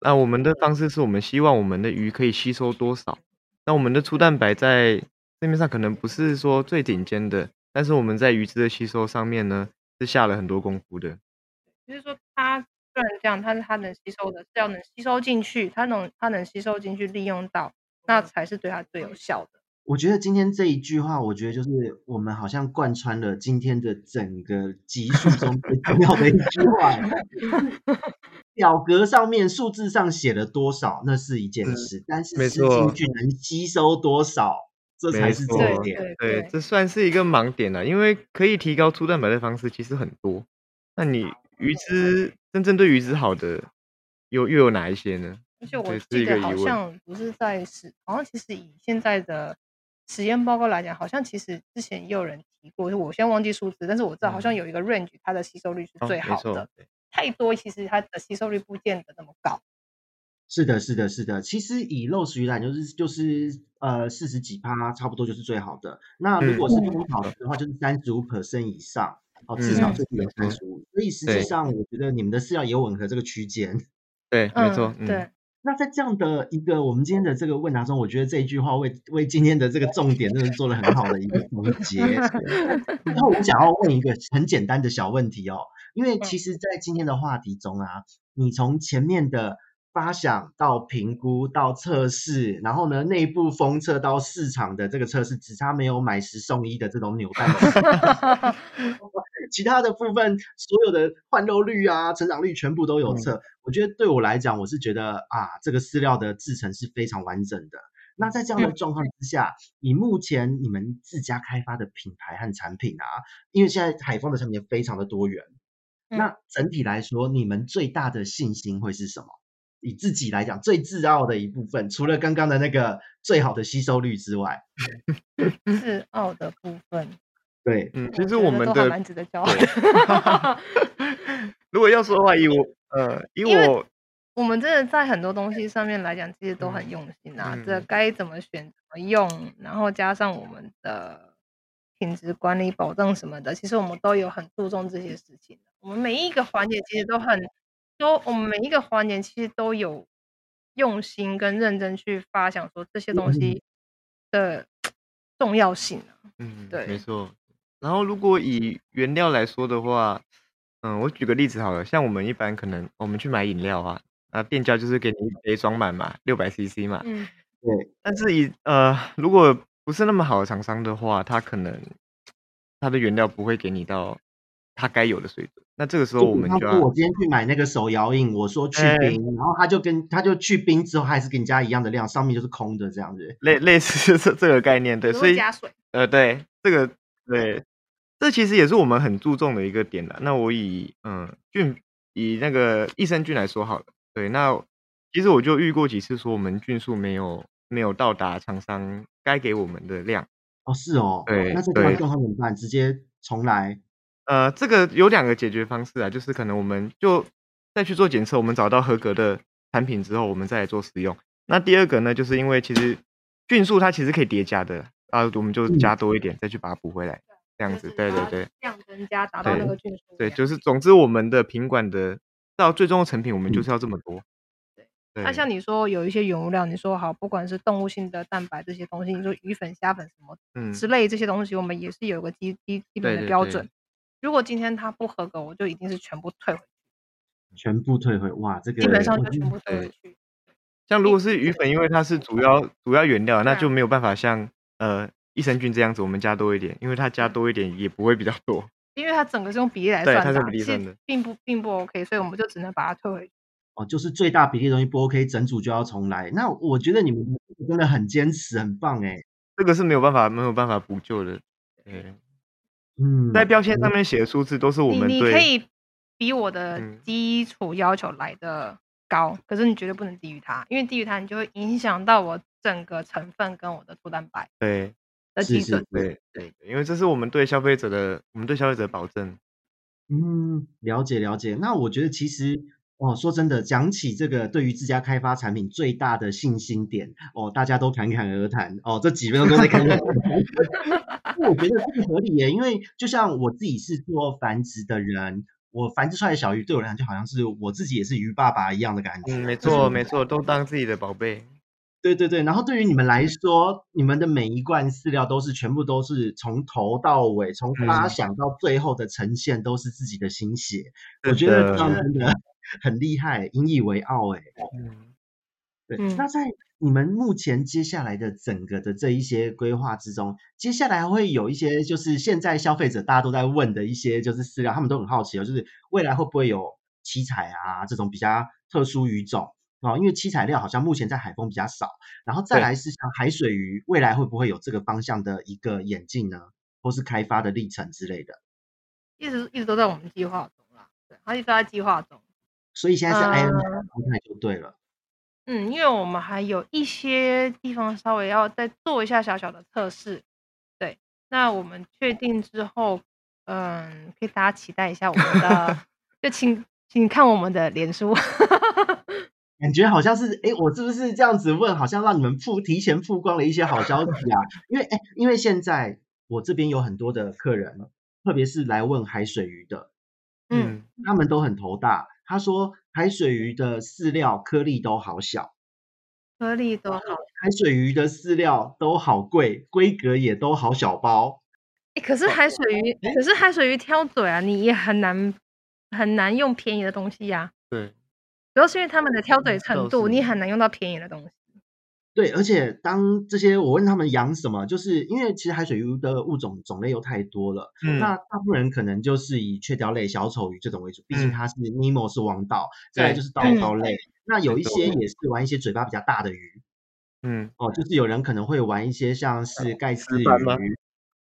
那我们的方式是我们希望我们的鱼可以吸收多少？那我们的粗蛋白在市面上可能不是说最顶尖的，但是我们在鱼质的吸收上面呢，是下了很多功夫的。就是说，它虽然这样，但是它能吸收的是要能吸收进去，它能它能吸收进去利用到，那才是对它最有效的。我觉得今天这一句话，我觉得就是我们好像贯穿了今天的整个集数中最重要的一句话。表格上面数字上写了多少，那是一件事，嗯、但是吃进去能吸收多少，这才是重点。对，对，对，这算是一个盲点了，因为可以提高粗蛋白的方式其实很多。那你鱼汁真正对鱼汁好的，又又有哪一些呢？而且我记得好像不是在是，好像其实以现在的。实验报告来讲，好像其实之前也有人提过，就我先忘记数字，但是我知道好像有一个 range，它的吸收率是最好的。哦、太多其实它的吸收率不见得那么高。是的，是的，是的。其实以肉食鱼来就是就是呃四十几趴，差不多就是最好的。那如果是不好的话，就是三十五 percent 以上，哦，至少最低有三十五。所以实际上，我觉得你们的饲料也吻合这个区间。对，没错，嗯、对。那在这样的一个我们今天的这个问答中，我觉得这一句话为为今天的这个重点真的做了很好的一个总结。然后我们想要问一个很简单的小问题哦，因为其实，在今天的话题中啊，你从前面的。发想到评估到测试，然后呢，内部封测到市场的这个测试，只差没有买十送一的这种扭蛋。其他的部分，所有的换肉率啊、成长率全部都有测。嗯、我觉得对我来讲，我是觉得啊，这个饲料的制成是非常完整的。那在这样的状况之下，嗯、以目前你们自家开发的品牌和产品啊，因为现在海丰的产品非常的多元，嗯、那整体来说，你们最大的信心会是什么？以自己来讲，最自傲的一部分，除了刚刚的那个最好的吸收率之外，自傲的部分，对，嗯，其实我们的蛮值得骄傲。如果要说的话，以我，呃，以我，我们真的在很多东西上面来讲，其实都很用心啊。嗯、这该怎么选、怎么用，然后加上我们的品质管理保证什么的，其实我们都有很注重这些事情。我们每一个环节其实都很。都我们每一个环节其实都有用心跟认真去发想，说这些东西的重要性。嗯，对，没错。然后如果以原料来说的话，嗯，我举个例子好了，像我们一般可能我们去买饮料啊，啊店家就是给你一杯装满嘛，六百 CC 嘛。嗯，对。但是以呃，如果不是那么好的厂商的话，他可能他的原料不会给你到他该有的水准。那这个时候我们就要，我今天去买那个手摇饮，我说去冰，欸、然后他就跟他就去冰之后，还是跟你加一样的量，上面就是空的这样子，类类似 这这个概念，对，所以加水，呃，对，这个对，这其实也是我们很注重的一个点的。那我以嗯菌以那个益生菌来说好了，对，那其实我就遇过几次说我们菌数没有没有到达厂商该给我们的量，哦，是哦，对，那这个状况怎么办？直接重来。呃，这个有两个解决方式啊，就是可能我们就再去做检测，我们找到合格的产品之后，我们再来做使用。那第二个呢，就是因为其实菌数它其实可以叠加的啊，我们就加多一点，嗯、再去把它补回来，这样子，对对对，量增加达到那个菌数。对，就是总之我们的品管的到最终的成品，我们就是要这么多。嗯、对，那像你说有一些原物料，你说好，不管是动物性的蛋白这些东西，你说鱼粉、虾粉什么嗯之类这些东西，我们也是有个基基基本的标准。对对对如果今天它不合格，我就一定是全部退回去。全部退回，哇，这个基本上就全部退回去。像如果是鱼粉，因为它是主要主要原料，那就没有办法像呃益生菌这样子，我们加多一点，因为它加多一点也不会比较多，因为它整个是用比例来算的，对，它是比例算的，并不并不 OK，所以我们就只能把它退回去。哦，就是最大比例容易不 OK，整组就要重来。那我觉得你们真的很坚持，很棒哎。这个是没有办法没有办法补救的。对嗯，在标签上面写的数字都是我们你，你可以比我的基础要求来的高，嗯、可是你绝对不能低于它，因为低于它，你就会影响到我整个成分跟我的粗蛋白对的基准。对对，因为这是我们对消费者的，我们对消费者的保证。嗯，了解了解。那我觉得其实。哦，说真的，讲起这个对于自家开发产品最大的信心点，哦，大家都侃侃而谈，哦，这几分钟都在侃侃而谈。我觉得这个合理耶，因为就像我自己是做繁殖的人，我繁殖出来的小鱼对我来讲就好像是我自己也是鱼爸爸一样的感觉。嗯，没错没错，都当自己的宝贝。对对对，然后对于你们来说，你们的每一罐饲料都是全部都是从头到尾，从发想到最后的呈现都是自己的心血，嗯、我觉得这样真的。很厉害，引以为傲哎。嗯，对。嗯、那在你们目前接下来的整个的这一些规划之中，接下来会有一些就是现在消费者大家都在问的一些就是饲料，他们都很好奇哦，就是未来会不会有七彩啊这种比较特殊鱼种啊？因为七彩料好像目前在海丰比较少，然后再来是像海水鱼，未来会不会有这个方向的一个演进呢？或是开发的历程之类的？一直一直都在我们计划中啦，对，它一直都在计划中。所以现在是 INR 状态就对了。嗯，因为我们还有一些地方稍微要再做一下小小的测试。对，那我们确定之后，嗯，可以大家期待一下我们的，就请请看我们的脸书。感觉好像是，哎，我是不是这样子问，好像让你们曝提前曝光了一些好消息啊？因为，哎，因为现在我这边有很多的客人，特别是来问海水鱼的，嗯，他们都很头大。他说：“海水鱼的饲料颗粒都好小，颗粒都好。海水鱼的饲料都好贵，规格也都好小包。欸、可是海水鱼，可是海水鱼挑嘴啊，你也很难很难用便宜的东西呀、啊。对，主要是因为他们的挑嘴程度，你很难用到便宜的东西。”对，而且当这些我问他们养什么，就是因为其实海水鱼的物种种类又太多了，嗯、那大部分人可能就是以雀鲷类、小丑鱼这种为主，毕竟它是尼莫是王道，嗯、再来就是。刀刀类。嗯、那有一些也是玩一些嘴巴比较大的鱼，嗯，哦，就是有人可能会玩一些像是盖斯鱼，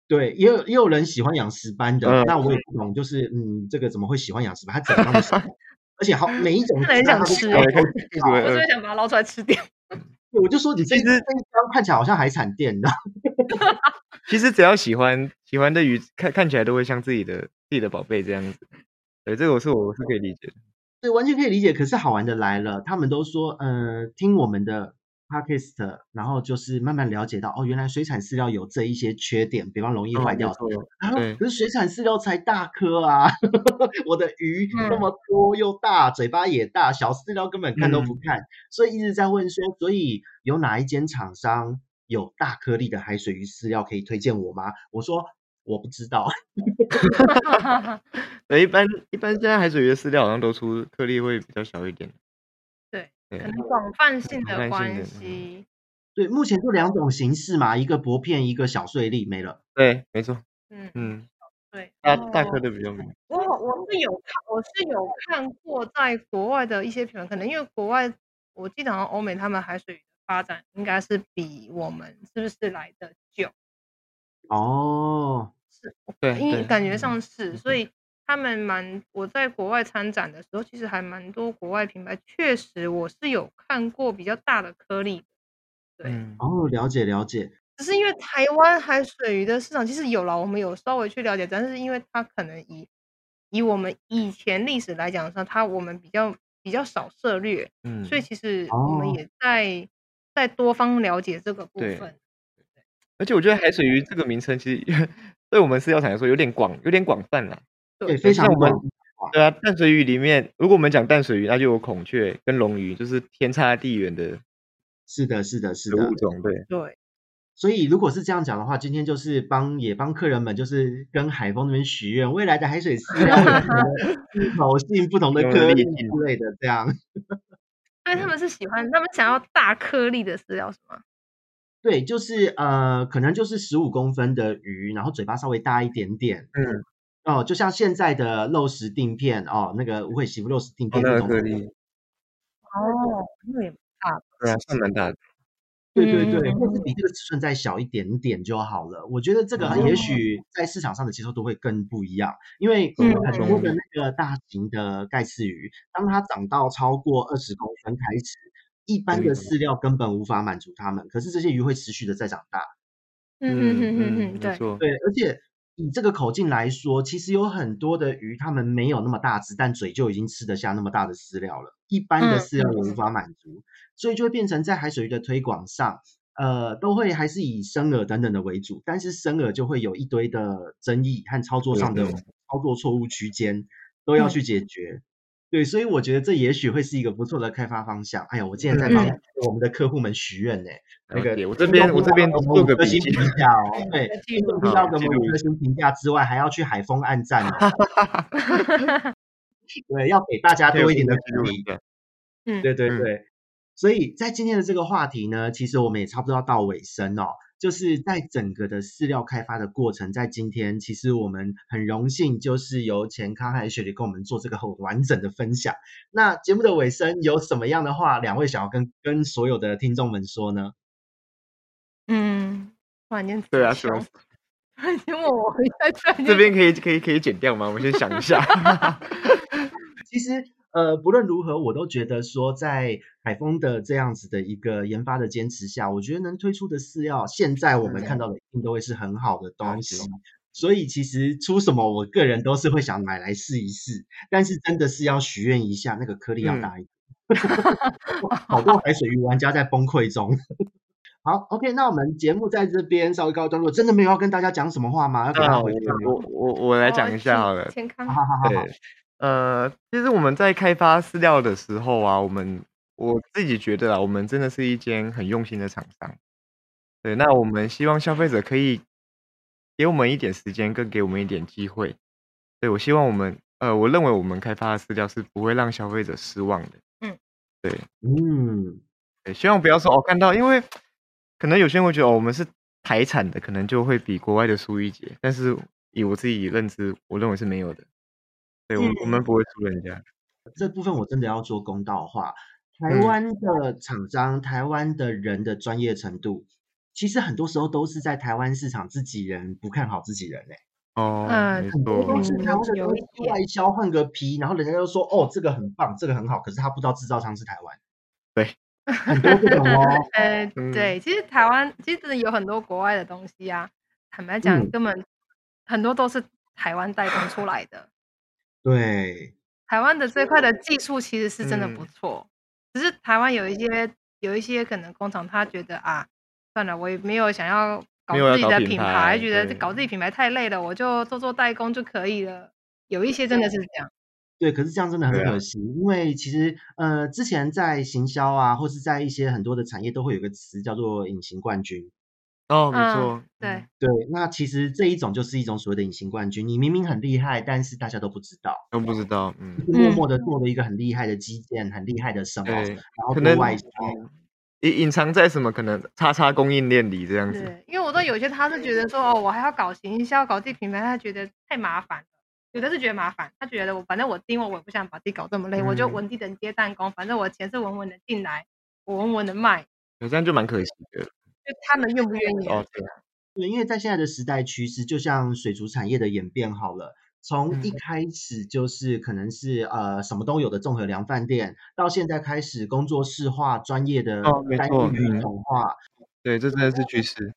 对，也有也有人喜欢养石斑的，嗯、那我也。不懂，就是嗯，这个怎么会喜欢养石斑？它怎么那么小？而且好每一种很想吃，我就会想把它捞出来吃掉。我就说你这只这一张看起来好像海产店的。其实只要喜欢喜欢的鱼，看看起来都会像自己的自己的宝贝这样子。对，这个我是我是可以理解的。对，完全可以理解。可是好玩的来了，他们都说，呃，听我们的。Podcast，然后就是慢慢了解到，哦，原来水产饲料有这一些缺点，比方容易坏掉。然后，可是水产饲料才大颗啊，我的鱼那么多又大，嘴巴也大，小饲料根本看都不看，所以一直在问说，所以有哪一间厂商有大颗粒的海水鱼饲料可以推荐我吗？我说我不知道。一般一般现在海水鱼的饲料好像都出颗粒会比较小一点。可能广泛性的关系，对，目前就两种形式嘛，一个薄片，一个小碎粒，没了。对，没错。嗯嗯，对，大大颗的比较美。我我是有看，我是有看过在国外的一些品牌，可能因为国外，我记得好像欧美他们海水鱼的发展应该是比我们是不是来的久？哦，是，对，因为感觉上是，所以。他们蛮，我在国外参展的时候，其实还蛮多国外品牌，确实我是有看过比较大的颗粒。对，哦，了解了解。只是因为台湾海水鱼的市场其实有了，我们有稍微去了解，但是因为它可能以以我们以前历史来讲的话，它我们比较比较少涉略，嗯，所以其实我们也在在多方了解这个部分。对。而且我觉得海水鱼这个名称其实 对我们饲料厂来说有点广，有点广泛了。对，非常广。对啊，淡水鱼里面，如果我们讲淡水鱼，那就有孔雀跟龙鱼，就是天差地远的。是的，是的，是的物种。对对。所以如果是这样讲的话，今天就是帮也帮客人们，就是跟海风那边许愿，未来的海水饲料有不同性不同的颗粒之类的，这样。因为他们是喜欢，他们想要大颗粒的饲料，是吗？对，就是呃，可能就是十五公分的鱼，然后嘴巴稍微大一点点。嗯。哦，就像现在的肉食定片哦，那个无悔媳妇肉食定片那种。哦，那也大。对啊，算蛮大的。对对对，或是比这个尺寸再小一点点就好了。我觉得这个也许在市场上的接受度会更不一样，因为很多的那个大型的盖刺鱼，当它长到超过二十公分开始，一般的饲料根本无法满足它们。可是这些鱼会持续的在长大。嗯嗯嗯嗯，对对，而且以这个口径来说，其实有很多的鱼，它们没有那么大只，但嘴就已经吃得下那么大的饲料了。一般的饲料也无法满足。所以就会变成在海水鱼的推广上，呃，都会还是以生饵等等的为主，但是生饵就会有一堆的争议和操作上的操作错误区间都要去解决。嗯、对，所以我觉得这也许会是一个不错的开发方向。哎呀，我今天在帮我们的客户们许愿呢。那个我这边我这边做个星评价哦。对，听众听到个五颗星评价之外，还要去海丰按赞哦。对，要给大家多一点的鼓励。嗯，对对对。所以在今天的这个话题呢，其实我们也差不多要到尾声哦。就是在整个的饲料开发的过程，在今天，其实我们很荣幸，就是由钱康和雪莉跟我们做这个很完整的分享。那节目的尾声有什么样的话，两位想要跟跟所有的听众们说呢？嗯，突然间对啊，是啊，突然间问我在这这边可以可以可以剪掉吗？我先想一下。其实。呃，不论如何，我都觉得说，在海丰的这样子的一个研发的坚持下，我觉得能推出的饲料，现在我们看到的一定都会是很好的东西。嗯、所以其实出什么，我个人都是会想买来试一试。但是真的是要许愿一下，那个颗粒要大一点。嗯、好多海水鱼玩家在崩溃中。好，OK，那我们节目在这边稍微告一段落。真的没有要跟大家讲什么话吗？要跟他回去我我我来讲一下好了。健康。好好好好。呃，其实我们在开发饲料的时候啊，我们我自己觉得啊，我们真的是一间很用心的厂商。对，那我们希望消费者可以给我们一点时间，更给我们一点机会。对，我希望我们，呃，我认为我们开发的饲料是不会让消费者失望的。嗯，对，嗯，对，希望不要说哦，看到，因为可能有些人会觉得哦，我们是台产的，可能就会比国外的输一截。但是以我自己认知，我认为是没有的。对，我我们不会输人家。这部分我真的要说公道话。台湾的厂商、嗯、台湾的人的专业程度，其实很多时候都是在台湾市场自己人不看好自己人嘞。哦，嗯，很多都是台湾的外销换个皮，然后人家就说哦，这个很棒，这个很好，可是他不知道制造商是台湾。对，很多这种哦。呃，对，其实台湾其实真的有很多国外的东西啊，坦白讲，根本很多都是台湾代工出来的。对，台湾的这块的技术其实是真的不错，嗯、只是台湾有一些有一些可能工厂他觉得啊，算了，我也没有想要搞自己的品牌，品牌觉得搞自己品牌太累了，我就做做代工就可以了。有一些真的是这样。对，可是这样真的很可惜，啊、因为其实呃，之前在行销啊，或是在一些很多的产业都会有个词叫做隐形冠军。哦，没错，对对，那其实这一种就是一种所谓的隐形冠军，你明明很厉害，但是大家都不知道，都不知道，嗯，默默的做了一个很厉害的基建，很厉害的什么，然后对外销，隐隐藏在什么可能叉叉供应链里这样子。对，因为我都有些他是觉得说，哦，我还要搞行销，搞自己品牌，他觉得太麻烦了，有的是觉得麻烦，他觉得我反正我盯我，我也不想把自己搞这么累，我就稳定的接弹弓，反正我钱是稳稳的进来，我稳稳的卖，这样就蛮可惜的，就他们愿不愿意？哦，对。对，因为在现在的时代趋势，就像水族产业的演变好了，从一开始就是可能是、嗯、呃什么都有的综合量饭店，到现在开始工作室化、专业的单一品种化，对，这真的是趋势。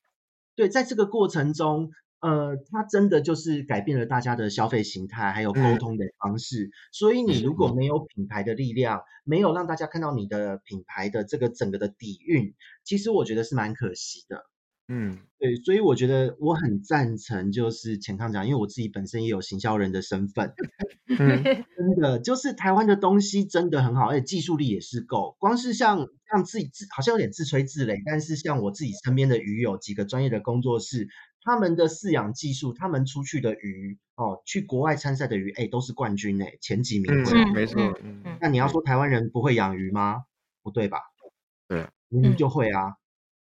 对，在这个过程中，呃，它真的就是改变了大家的消费形态，还有沟通的方式。嗯、所以你如果没有品牌的力量，没有让大家看到你的品牌的这个整个的底蕴，其实我觉得是蛮可惜的。嗯，对，所以我觉得我很赞成，就是钱康讲，因为我自己本身也有行销人的身份，嗯，真的就是台湾的东西真的很好，而且技术力也是够。光是像像自己自好像有点自吹自擂，但是像我自己身边的鱼友几个专业的工作室，他们的饲养技术，他们出去的鱼哦，去国外参赛的鱼，哎，都是冠军哎，前几名。嗯，没错。嗯，那你要说台湾人不会养鱼吗？不对吧？对，明明就会啊。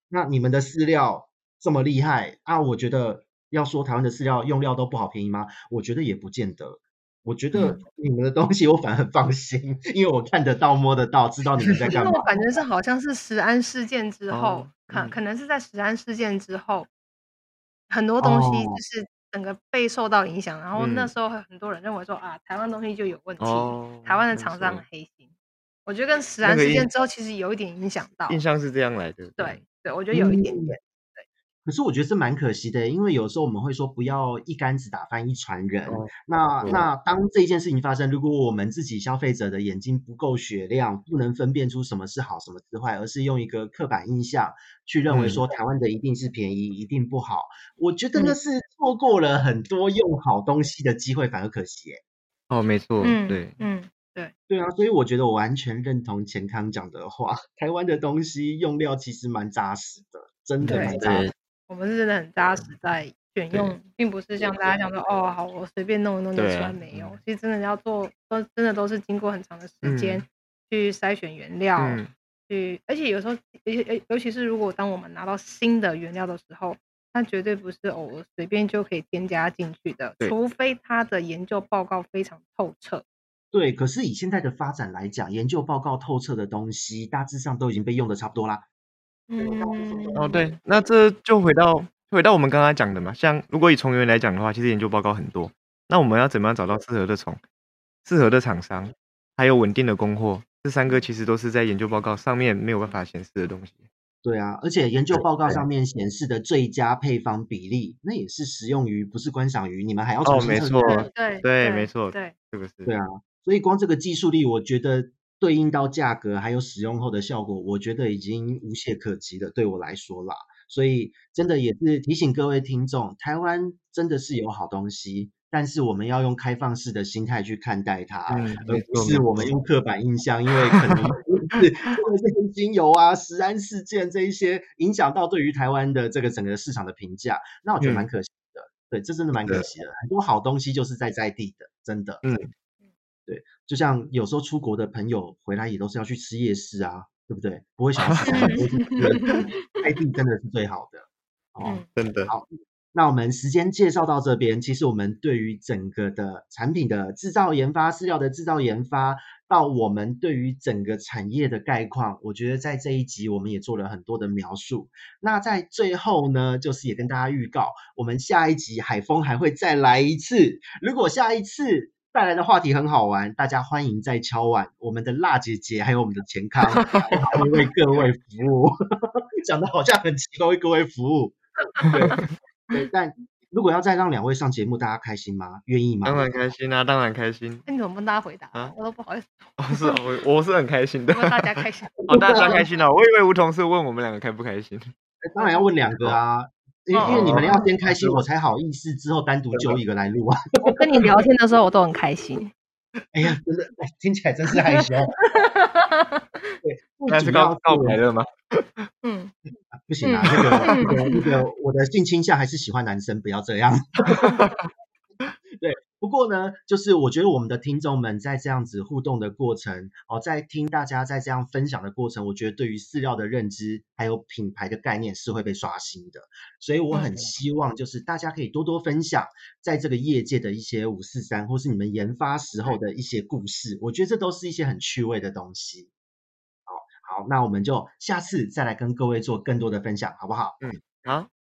那你们的饲料这么厉害啊？我觉得要说台湾的饲料用料都不好便宜吗？我觉得也不见得。我觉得你们的东西我反而很放心，嗯、因为我看得到、摸得到，知道你们在 干嘛。我感觉是好像是食安事件之后，哦可、嗯、可能是在食安事件之后，很多东西就是整个被受到影响，哦、然后那时候很多人认为说、嗯、啊，台湾东西就有问题，哦、台湾的厂商很黑心。我觉得跟食安事件之后其实有一点影响到，印象是这样来的。对对，我觉得有一点点。嗯可是我觉得这蛮可惜的，因为有时候我们会说不要一竿子打翻一船人。哦、那那当这一件事情发生，如果我们自己消费者的眼睛不够雪亮，不能分辨出什么是好，什么是坏，而是用一个刻板印象去认为说台湾的一定是便宜，嗯、一定不好，我觉得那是错过了很多用好东西的机会，反而可惜。哦，没错，嗯、对，嗯，对，对啊，所以我觉得我完全认同钱康讲的话，台湾的东西用料其实蛮扎实的，真的蛮扎实。我们是真的很扎实在选用，对并不是像大家讲说哦，好，我随便弄一弄就出来没有。啊、其实真的要做，都真的都是经过很长的时间去筛选原料，嗯、去，而且有时候，尤尤尤其是如果当我们拿到新的原料的时候，它绝对不是哦，我随便就可以添加进去的，除非它的研究报告非常透彻。对，可是以现在的发展来讲，研究报告透彻的东西，大致上都已经被用的差不多啦。嗯，哦对，那这就回到回到我们刚刚讲的嘛，像如果以虫源来讲的话，其实研究报告很多，那我们要怎么样找到适合的虫、适合的厂商，还有稳定的供货，这三个其实都是在研究报告上面没有办法显示的东西。对啊，而且研究报告上面显示的最佳配方比例，那也是食用鱼，不是观赏鱼，你们还要重新测。哦，没错，对对，没错，对，是不是。对啊，所以光这个技术力，我觉得。对应到价格还有使用后的效果，我觉得已经无懈可击了。对我来说啦，所以真的也是提醒各位听众，台湾真的是有好东西，但是我们要用开放式的心态去看待它，嗯、而不是我们用刻板印象，因为可能是这些精油啊、食安事件这一些影响到对于台湾的这个整个市场的评价，那我觉得蛮可惜的。嗯、对，这真的蛮可惜的，很多好东西就是在在地的，真的。嗯。对，就像有时候出国的朋友回来也都是要去吃夜市啊，对不对？不会想要吃很多东西，在地真的是最好的哦，真的。好，那我们时间介绍到这边，其实我们对于整个的产品的制造研发、饲料的制造研发，到我们对于整个产业的概况，我觉得在这一集我们也做了很多的描述。那在最后呢，就是也跟大家预告，我们下一集海峰还会再来一次。如果下一次，带来的话题很好玩，大家欢迎再敲碗。我们的辣姐姐还有我们的钱康会为各位服务，讲的好像很奇怪，为各位服务。对，对，但如果要再让两位上节目，大家开心吗？愿意吗？当然开心啊，当然开心。那你怎么帮大家回答啊？我都不好意思。哦，是我我是很开心的。大家开心。哦，大家开心了。我以为吴同事问我们两个开不开心。当然要问两个啊。因为因为你们要先开心，我才好意思之后单独揪一个来录啊。我跟你聊天的时候，我都很开心。哎呀，真的，听起来真是害羞。对，那是告告白了吗？嗯，不行啊，那个那个那个，我的性倾向还是喜欢男生，不要这样。对。不过呢，就是我觉得我们的听众们在这样子互动的过程，哦，在听大家在这样分享的过程，我觉得对于饲料的认知还有品牌的概念是会被刷新的。所以我很希望就是大家可以多多分享在这个业界的一些五四三，或是你们研发时候的一些故事。我觉得这都是一些很趣味的东西。好，好，那我们就下次再来跟各位做更多的分享，好不好？嗯，好。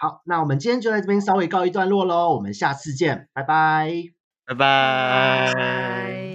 好，那我们今天就在这边稍微告一段落喽，我们下次见，拜拜，拜拜。